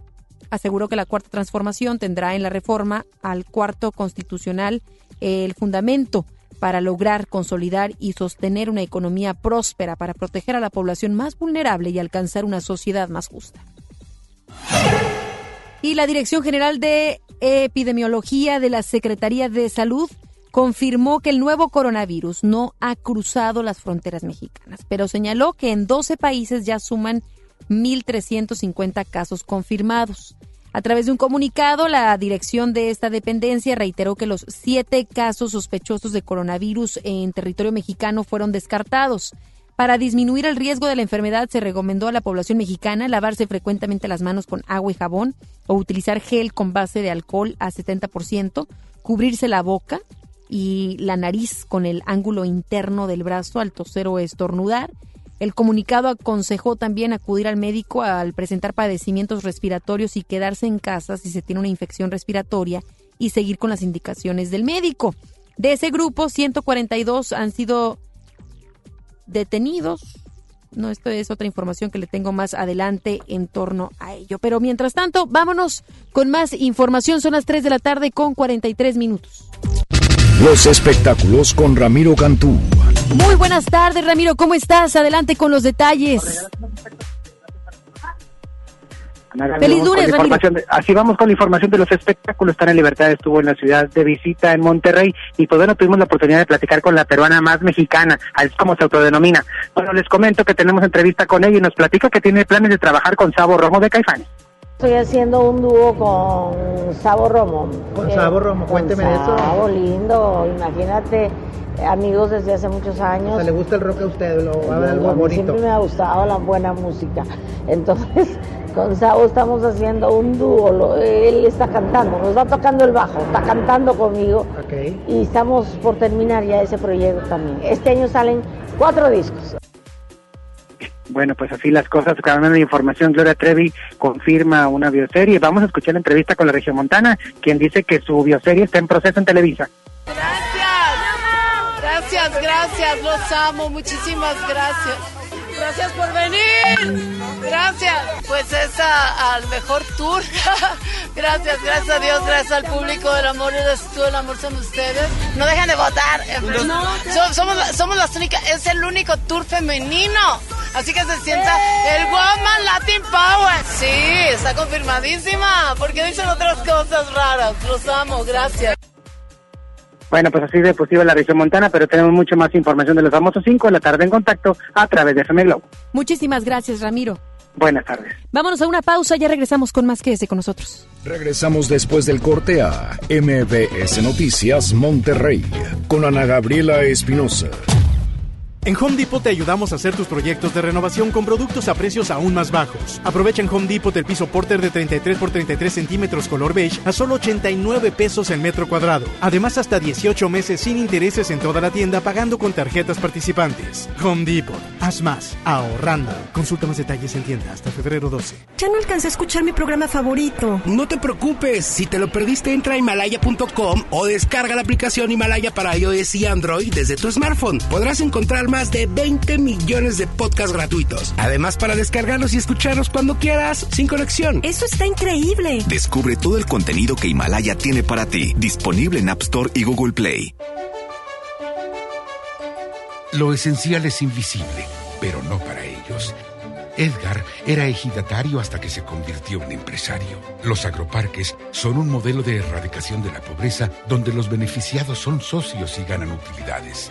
S2: aseguró que la cuarta transformación tendrá en la reforma al cuarto constitucional el fundamento para lograr consolidar y sostener una economía próspera, para proteger a la población más vulnerable y alcanzar una sociedad más justa. Y la Dirección General de Epidemiología de la Secretaría de Salud confirmó que el nuevo coronavirus no ha cruzado las fronteras mexicanas, pero señaló que en 12 países ya suman 1.350 casos confirmados. A través de un comunicado, la dirección de esta dependencia reiteró que los siete casos sospechosos de coronavirus en territorio mexicano fueron descartados. Para disminuir el riesgo de la enfermedad, se recomendó a la población mexicana lavarse frecuentemente las manos con agua y jabón o utilizar gel con base de alcohol a 70%, cubrirse la boca y la nariz con el ángulo interno del brazo al toser o estornudar el comunicado aconsejó también acudir al médico al presentar padecimientos respiratorios y quedarse en casa si se tiene una infección respiratoria y seguir con las indicaciones del médico. De ese grupo, 142 han sido detenidos. No, esto es otra información que le tengo más adelante en torno a ello. Pero mientras tanto, vámonos con más información. Son las 3 de la tarde con 43 minutos.
S1: Los espectáculos con Ramiro Cantú.
S2: Muy buenas tardes, Ramiro. ¿Cómo estás? Adelante con los detalles.
S29: Feliz lunes, así vamos con la información de los espectáculos. Están en Libertad estuvo en la ciudad de visita en Monterrey y pues bueno, tuvimos la oportunidad de platicar con la peruana más mexicana, así como se autodenomina. Bueno, les comento que tenemos entrevista con ella y nos platica que tiene planes de trabajar con Sabo Romo de Caifanes.
S30: Estoy haciendo un dúo con Sabo Romo.
S29: Con eh, Sabo Romo, cuénteme de eso.
S30: Sabo lindo, imagínate, amigos desde hace muchos años.
S29: O ¿Le gusta el rock a usted? ¿Lo va a ver algo bonito?
S30: Siempre me ha gustado la buena música. Entonces, con Sabo estamos haciendo un dúo. él está cantando, nos está tocando el bajo, está cantando conmigo.
S29: Okay.
S30: Y estamos por terminar ya ese proyecto también. Este año salen cuatro discos.
S29: Bueno, pues así las cosas, cambiando de información, Gloria Trevi confirma una bioserie. Vamos a escuchar la entrevista con la región Montana, quien dice que su bioserie está en proceso en Televisa.
S31: Gracias, gracias, gracias, los amo, muchísimas gracias. Gracias por venir. Gracias. Pues es al mejor tour. gracias, gracias a Dios, gracias al público. El amor es tú, el amor son ustedes. No dejen de votar. somos, somos las únicas, es el único tour femenino. Así que se sienta el Woman Latin Power. Sí, está confirmadísima. Porque dicen otras cosas raras. Los amo, gracias.
S29: Bueno, pues así de posible la región montana, pero tenemos mucho más información de los famosos 5 de la tarde en contacto a través de FM Globo.
S2: Muchísimas gracias, Ramiro.
S29: Buenas tardes.
S2: Vámonos a una pausa, ya regresamos con más que ese con nosotros.
S1: Regresamos después del corte a MBS Noticias Monterrey con Ana Gabriela Espinosa.
S19: En Home Depot te ayudamos a hacer tus proyectos de renovación con productos a precios aún más bajos. Aprovecha en Home Depot el piso Porter de 33 por 33 centímetros color beige a solo 89 pesos el metro cuadrado. Además, hasta 18 meses sin intereses en toda la tienda pagando con tarjetas participantes. Home Depot. Haz más. Ahorrando. Consulta más detalles en tienda hasta febrero 12.
S32: Ya no alcancé a escuchar mi programa favorito.
S33: No te preocupes. Si te lo perdiste, entra a himalaya.com o descarga la aplicación Himalaya para iOS y Android desde tu smartphone. Podrás encontrar más de 20 millones de podcasts gratuitos. Además, para descargarlos y escucharlos cuando quieras, sin conexión.
S32: Eso está increíble.
S20: Descubre todo el contenido que Himalaya tiene para ti, disponible en App Store y Google Play.
S34: Lo esencial es invisible, pero no para ellos. Edgar era ejidatario hasta que se convirtió en empresario. Los agroparques son un modelo de erradicación de la pobreza donde los beneficiados son socios y ganan utilidades.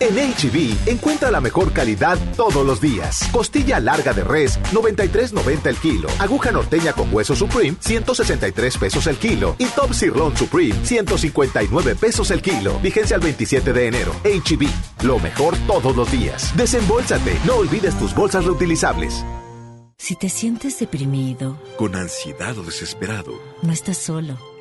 S35: En HB, e encuentra la mejor calidad todos los días. Costilla larga de res, 93.90 el kilo. Aguja norteña con hueso Supreme, 163 pesos el kilo. Y Top Sirloin Supreme, 159 pesos el kilo. Vigencia al 27 de enero. HB, e lo mejor todos los días. Desembolsate, no olvides tus bolsas reutilizables.
S36: Si te sientes deprimido,
S37: con ansiedad o desesperado,
S36: no estás solo.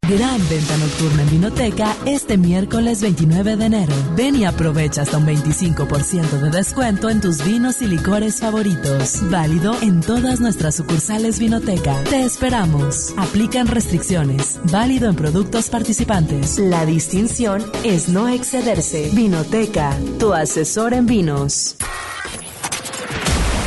S23: Gran venta nocturna en Vinoteca este miércoles 29 de enero. Ven y aprovecha hasta un 25% de descuento en tus vinos y licores favoritos. Válido en todas nuestras sucursales Vinoteca. Te esperamos. Aplican restricciones. Válido en productos participantes. La distinción es no excederse. Vinoteca, tu asesor en vinos.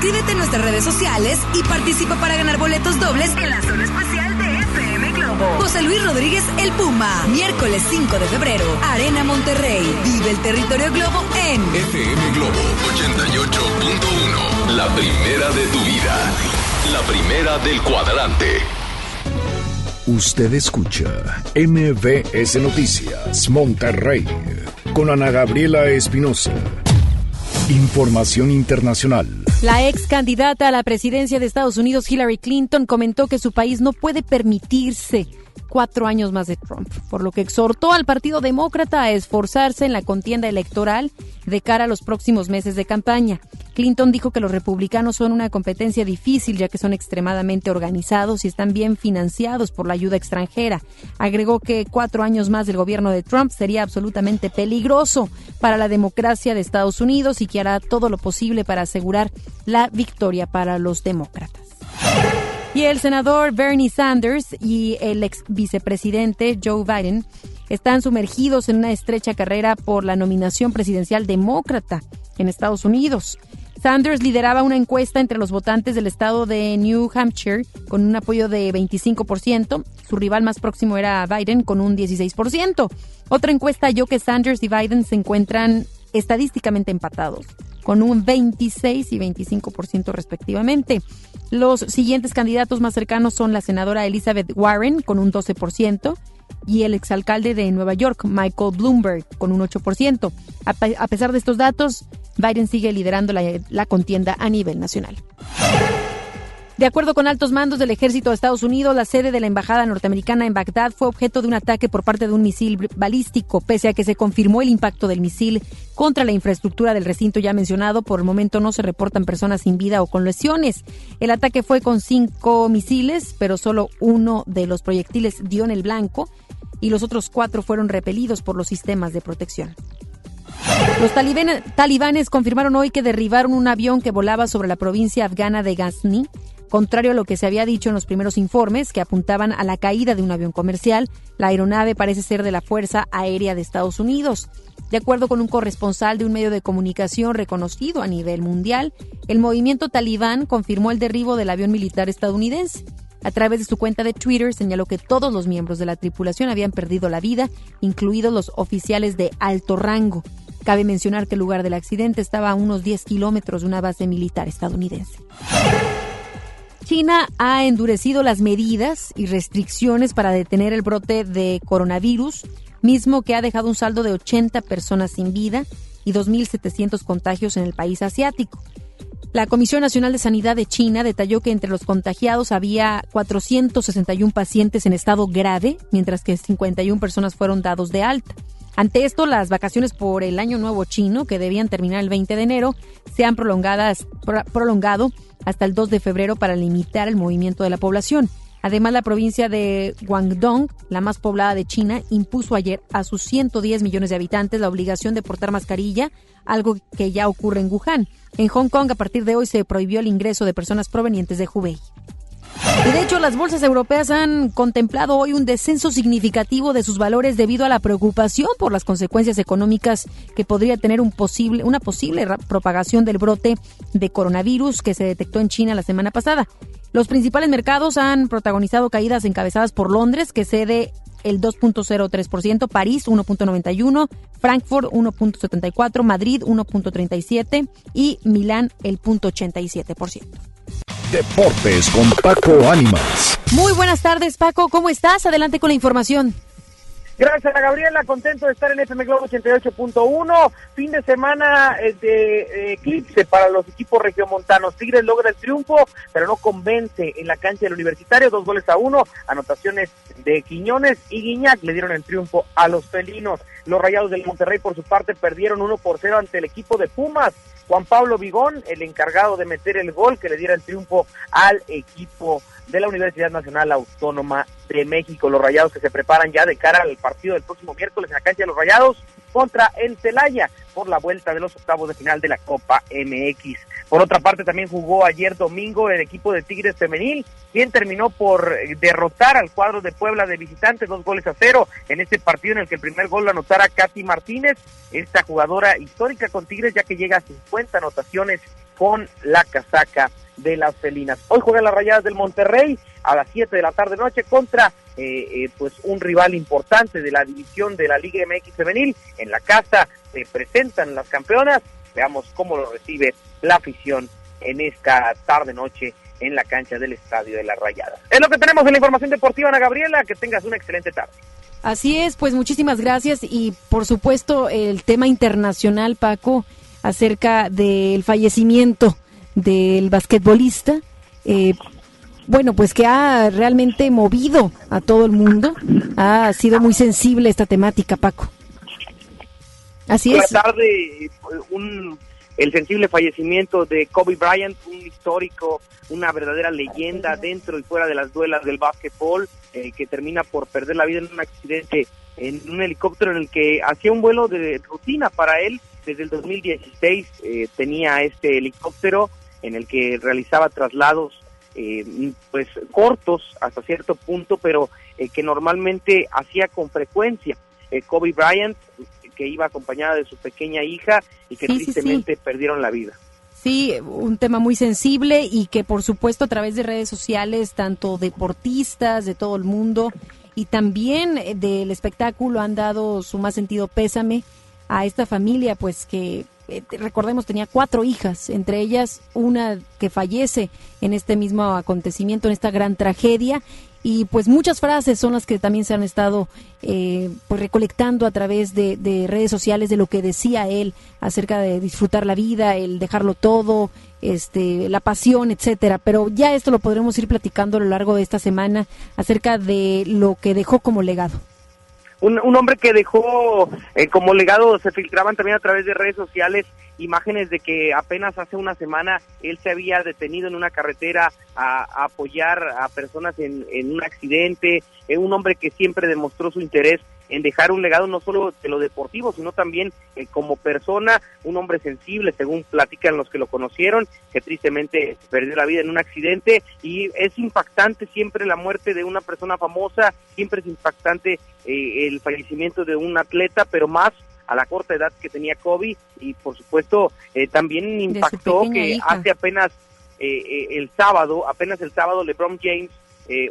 S38: Inscríbete en nuestras redes sociales y participa para ganar boletos dobles en la zona especial de FM Globo. José Luis Rodríguez El Puma, miércoles 5 de febrero, Arena Monterrey. Vive el territorio Globo en
S39: FM Globo 88.1. La primera de tu vida. La primera del cuadrante.
S1: Usted escucha MBS Noticias Monterrey con Ana Gabriela Espinosa. Información internacional.
S2: La ex candidata a la presidencia de Estados Unidos, Hillary Clinton, comentó que su país no puede permitirse cuatro años más de Trump, por lo que exhortó al Partido Demócrata a esforzarse en la contienda electoral de cara a los próximos meses de campaña. Clinton dijo que los republicanos son una competencia difícil ya que son extremadamente organizados y están bien financiados por la ayuda extranjera. Agregó que cuatro años más del gobierno de Trump sería absolutamente peligroso para la democracia de Estados Unidos y que hará todo lo posible para asegurar la victoria para los demócratas. Y el senador Bernie Sanders y el ex vicepresidente Joe Biden están sumergidos en una estrecha carrera por la nominación presidencial demócrata en Estados Unidos. Sanders lideraba una encuesta entre los votantes del estado de New Hampshire con un apoyo de 25%. Su rival más próximo era Biden con un 16%. Otra encuesta halló que Sanders y Biden se encuentran estadísticamente empatados con un 26 y 25% respectivamente. Los siguientes candidatos más cercanos son la senadora Elizabeth Warren con un 12% y el exalcalde de Nueva York, Michael Bloomberg, con un 8%. A, pesar de estos datos, Biden sigue liderando la, contienda a nivel nacional. De acuerdo con altos mandos del ejército de Estados Unidos, la sede de la embajada norteamericana en Bagdad fue objeto de un ataque por parte de un misil balístico, pese a que se confirmó el impacto del misil contra la infraestructura del recinto ya mencionado. Por el momento no se reportan personas sin vida o con lesiones. El ataque fue con cinco misiles, pero solo uno de los proyectiles dio en el blanco y los otros cuatro fueron repelidos por los sistemas de protección. Los talibanes confirmaron hoy que derribaron un avión que volaba sobre la provincia afgana de Ghazni, contrario a lo que se había dicho en los primeros informes que apuntaban a la caída de un avión comercial. La aeronave parece ser de la Fuerza Aérea de Estados Unidos. De acuerdo con un corresponsal de un medio de comunicación reconocido a nivel mundial, el movimiento talibán confirmó el derribo del avión militar estadounidense. A través de su cuenta de Twitter señaló que todos los miembros de la tripulación habían perdido la vida, incluidos los oficiales de alto rango. Cabe mencionar que el lugar del accidente estaba a unos 10 kilómetros de una base militar estadounidense. China ha endurecido las medidas y restricciones para detener el brote de coronavirus, mismo que ha dejado un saldo de 80 personas sin vida y 2.700 contagios en el país asiático. La Comisión Nacional de Sanidad de China detalló que entre los contagiados había 461 pacientes en estado grave, mientras que 51 personas fueron dados de alta. Ante esto, las vacaciones por el Año Nuevo chino, que debían terminar el 20 de enero, se han prolongadas, prolongado hasta el 2 de febrero para limitar el movimiento de la población. Además, la provincia de Guangdong, la más poblada de China, impuso ayer a sus 110 millones de habitantes la obligación de portar mascarilla, algo que ya ocurre en Wuhan. En Hong Kong, a partir de hoy, se prohibió el ingreso de personas provenientes de Hubei. Y de hecho, las bolsas europeas han contemplado hoy un descenso significativo de sus valores debido a la preocupación por las consecuencias económicas que podría tener un posible, una posible propagación del brote de coronavirus que se detectó en China la semana pasada. Los principales mercados han protagonizado caídas encabezadas por Londres, que cede el 2.03%, París 1.91%, Frankfurt 1.74%, Madrid 1.37% y Milán el 0.87%.
S1: Deportes con Paco Ánimas.
S2: Muy buenas tardes, Paco. ¿Cómo estás? Adelante con la información.
S6: Gracias a Gabriela, contento de estar en FM Globo 88.1. Fin de semana eh, de eclipse para los equipos regiomontanos. Tigres logra el triunfo, pero no convence en la cancha del Universitario. Dos goles a uno, anotaciones de Quiñones y Guiñac le dieron el triunfo a los felinos. Los Rayados del Monterrey, por su parte, perdieron 1 por 0 ante el equipo de Pumas. Juan Pablo Vigón, el encargado de meter el gol que le diera el triunfo al equipo de la Universidad Nacional Autónoma de México. Los Rayados que se preparan ya de cara al partido del próximo miércoles en la cancha de los Rayados contra el Celaya por la vuelta de los octavos de final de la Copa MX. Por otra parte, también jugó ayer domingo el equipo de Tigres Femenil, quien terminó por eh, derrotar al cuadro de Puebla de visitantes, dos goles a cero, en este partido en el que el primer gol lo anotara Katy Martínez, esta jugadora histórica con Tigres, ya que llega a 50 anotaciones con la casaca de las felinas. Hoy juegan las rayadas del Monterrey a las 7 de la tarde noche contra eh, eh, pues un rival importante de la división de la Liga MX femenil. En la casa se presentan las campeonas. Veamos cómo lo recibe la afición en esta tarde noche en la cancha del Estadio de las Rayadas. Es lo que tenemos en la información deportiva, Ana Gabriela. Que tengas una excelente tarde.
S2: Así es, pues muchísimas gracias y por supuesto el tema internacional, Paco, acerca del fallecimiento del basquetbolista. Eh, bueno, pues que ha realmente movido a todo el mundo. Ha sido muy sensible esta temática, Paco. Así es.
S6: tarde, un, el sensible fallecimiento de Kobe Bryant, un histórico, una verdadera leyenda dentro y fuera de las duelas del básquetbol, eh, que termina por perder la vida en un accidente en un helicóptero en el que hacía un vuelo de rutina para él. Desde el 2016 eh, tenía este helicóptero en el que realizaba traslados eh, pues cortos hasta cierto punto, pero eh, que normalmente hacía con frecuencia. Eh, Kobe Bryant, que iba acompañada de su pequeña hija y que tristemente perdieron la vida.
S2: Sí, un tema muy sensible y que por supuesto a través de redes sociales, tanto deportistas de todo el mundo y también del espectáculo han dado su más sentido pésame a esta familia, pues que eh, recordemos, tenía cuatro hijas, entre ellas una que fallece en este mismo acontecimiento, en esta gran tragedia. Y pues muchas frases son las que también se han estado eh, pues recolectando a través de, de, redes sociales de lo que decía él acerca de disfrutar la vida, el dejarlo todo, este, la pasión, etcétera. Pero ya esto lo podremos ir platicando a lo largo de esta semana acerca de lo que dejó como legado
S6: un, un hombre que dejó eh, como legado, se filtraban también a través de redes sociales imágenes de que apenas hace una semana él se había detenido en una carretera a, apoyar a personas en, en un accidente, eh, un hombre que siempre demostró su interés en dejar un legado no solo de lo deportivo, sino también eh, como persona, un hombre sensible, según platican los que lo conocieron, que tristemente perdió la vida en un accidente. Y es impactante siempre la muerte de una persona famosa, siempre es impactante eh, el fallecimiento de un atleta, pero más a la corta edad que tenía Kobe y por supuesto eh, también impactó que hace apenas el sábado, apenas el sábado LeBron James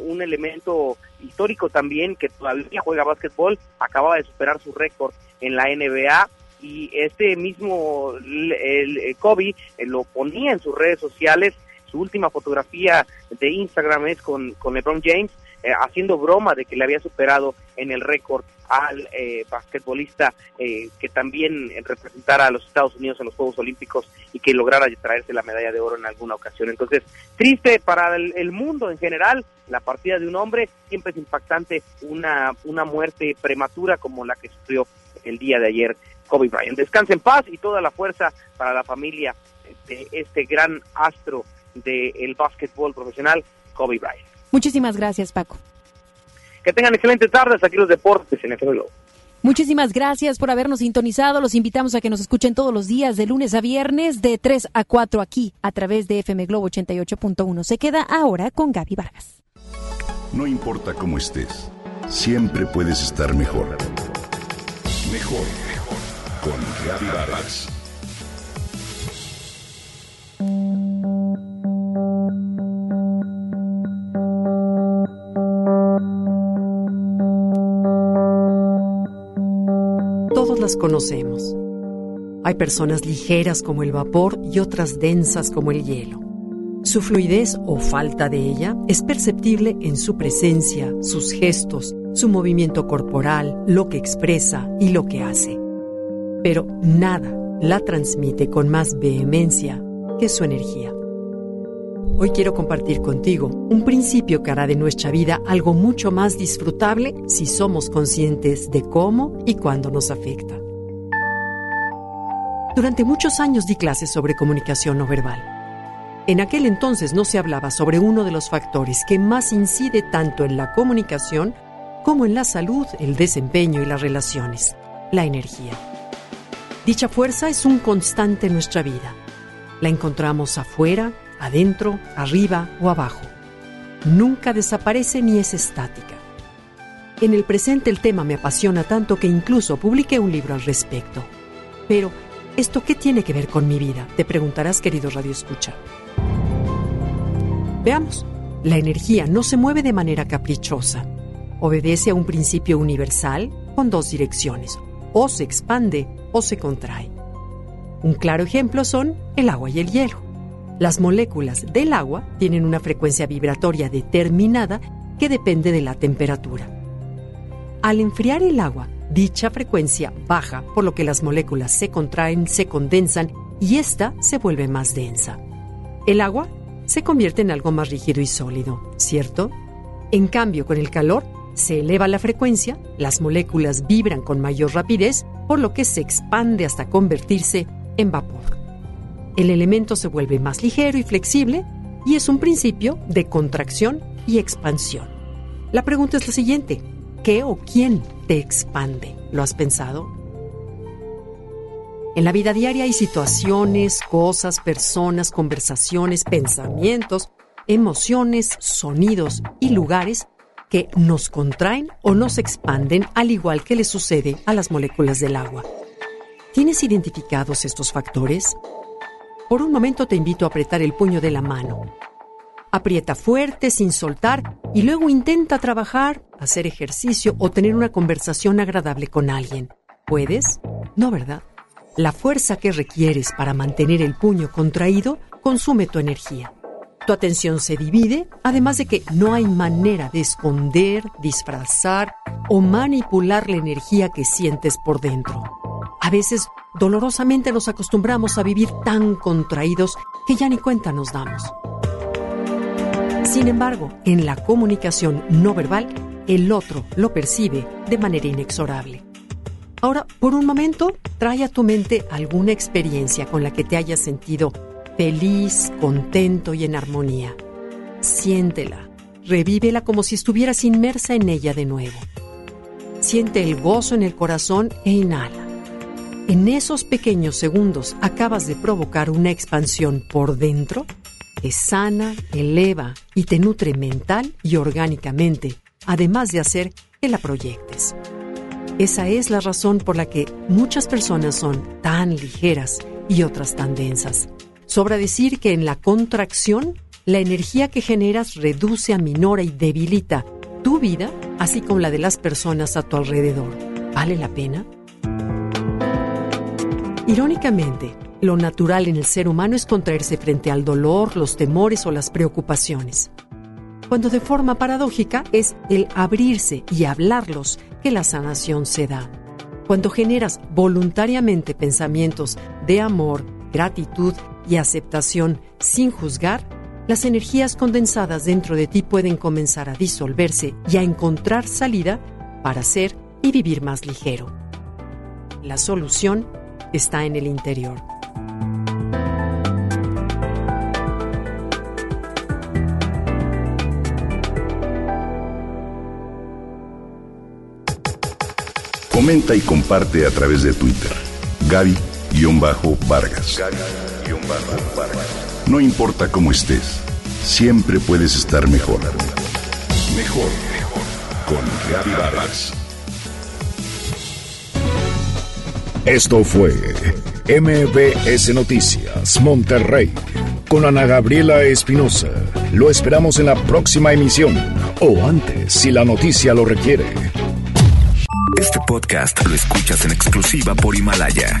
S6: un elemento histórico también que todavía juega básquetbol, acababa de superar su récord en la NBA y este mismo el, Kobe eh, lo ponía en sus redes sociales, su última fotografía de Instagram es con, con LeBron James eh, haciendo broma de que le había superado en el récord al eh, basquetbolista eh, que también representara a los Estados Unidos en los Juegos Olímpicos y que lograra traerse la medalla de oro en alguna ocasión. Entonces, triste para el, mundo en general, la partida de un hombre, siempre es impactante una, una muerte prematura como la que sufrió el día de ayer Kobe Bryant. Descanse en paz y toda la fuerza para la familia de este gran astro del básquetbol profesional, Kobe Bryant.
S2: Muchísimas gracias, Paco.
S6: Que tengan excelentes tardes aquí los deportes en FM Globo.
S2: Muchísimas gracias por habernos sintonizado. Los invitamos a que nos escuchen todos los días de lunes a viernes de 3 a 4 aquí a través de FM Globo 88.1. Se queda ahora con Gaby Vargas.
S37: No importa cómo estés, siempre puedes estar mejor. Mejor, mejor. Con Gaby Vargas.
S40: Conocemos. Hay personas ligeras como el vapor y otras densas como el hielo. Su fluidez o falta de ella es perceptible en su presencia, sus gestos, su movimiento corporal, lo que expresa y lo que hace. Pero nada la transmite con más vehemencia que su energía. Hoy quiero compartir contigo un principio que hará de nuestra vida algo mucho más disfrutable si somos conscientes de cómo y cuándo nos afecta. Durante muchos años di clases sobre comunicación no verbal. En aquel entonces no se hablaba sobre uno de los factores que más incide tanto en la comunicación como en la salud, el desempeño y las relaciones, la energía. Dicha fuerza es un constante en nuestra vida. La encontramos afuera, adentro, arriba o abajo. Nunca desaparece ni es estática. En el presente el tema me apasiona tanto que incluso publiqué un libro al respecto. Pero, ¿esto qué tiene que ver con mi vida? Te preguntarás, querido Radio Escucha. Veamos. La energía no se mueve de manera caprichosa. Obedece a un principio universal con dos direcciones. O se expande o se contrae. Un claro ejemplo son el agua y el hielo. Las moléculas del agua tienen una frecuencia vibratoria determinada que depende de la temperatura. Al enfriar el agua, dicha frecuencia baja, por lo que las moléculas se contraen, se condensan y ésta se vuelve más densa. El agua se convierte en algo más rígido y sólido, ¿cierto? En cambio, con el calor, se eleva la frecuencia, las moléculas vibran con mayor rapidez, por lo que se expande hasta convertirse en vapor el elemento se vuelve más ligero y flexible y es un principio de contracción y expansión. La pregunta es la siguiente, ¿qué o quién te expande? ¿Lo has pensado? En la vida diaria hay situaciones, cosas, personas, conversaciones, pensamientos, emociones, sonidos y lugares que nos contraen o nos expanden al igual que le sucede a las moléculas del agua. ¿Tienes identificados estos factores? Por un momento te invito a apretar el puño de la mano. Aprieta fuerte, sin soltar, y luego intenta trabajar, hacer ejercicio o tener una conversación agradable con alguien. ¿Puedes? No, ¿verdad? La fuerza que requieres para mantener el puño contraído consume tu energía. Tu atención se divide, además de que no hay manera de esconder, disfrazar o manipular la energía que sientes por dentro. A veces, dolorosamente nos acostumbramos a vivir tan contraídos que ya ni cuenta nos damos. Sin embargo, en la comunicación no verbal, el otro lo percibe de manera inexorable. Ahora, por un momento, trae a tu mente alguna experiencia con la que te hayas sentido feliz, contento y en armonía. Siéntela, revívela como si estuvieras inmersa en ella de nuevo. Siente el gozo en el corazón e inhala. En esos pequeños segundos acabas de provocar una expansión por dentro que sana, eleva y te nutre mental y orgánicamente, además de hacer que la proyectes. Esa es la razón por la que muchas personas son tan ligeras y otras tan densas. Sobra decir que en la contracción, la energía que generas reduce, aminora y debilita tu vida, así como la de las personas a tu alrededor. ¿Vale la pena? Irónicamente, lo natural en el ser humano es contraerse frente al dolor, los temores o las preocupaciones. Cuando de forma paradójica es el abrirse y hablarlos que la sanación se da. Cuando generas voluntariamente pensamientos de amor, gratitud y aceptación sin juzgar, las energías condensadas dentro de ti pueden comenzar a disolverse y a encontrar salida para ser y vivir más ligero. La solución está en el interior.
S41: Comenta y comparte a través de Twitter. Gaby-Vargas. No importa cómo estés, siempre puedes estar mejor. Mejor, mejor. Con Vargas.
S1: Esto fue MBS Noticias Monterrey con Ana Gabriela Espinosa. Lo esperamos en la próxima emisión o antes si la noticia lo requiere.
S20: Este podcast lo escuchas en exclusiva por Himalaya.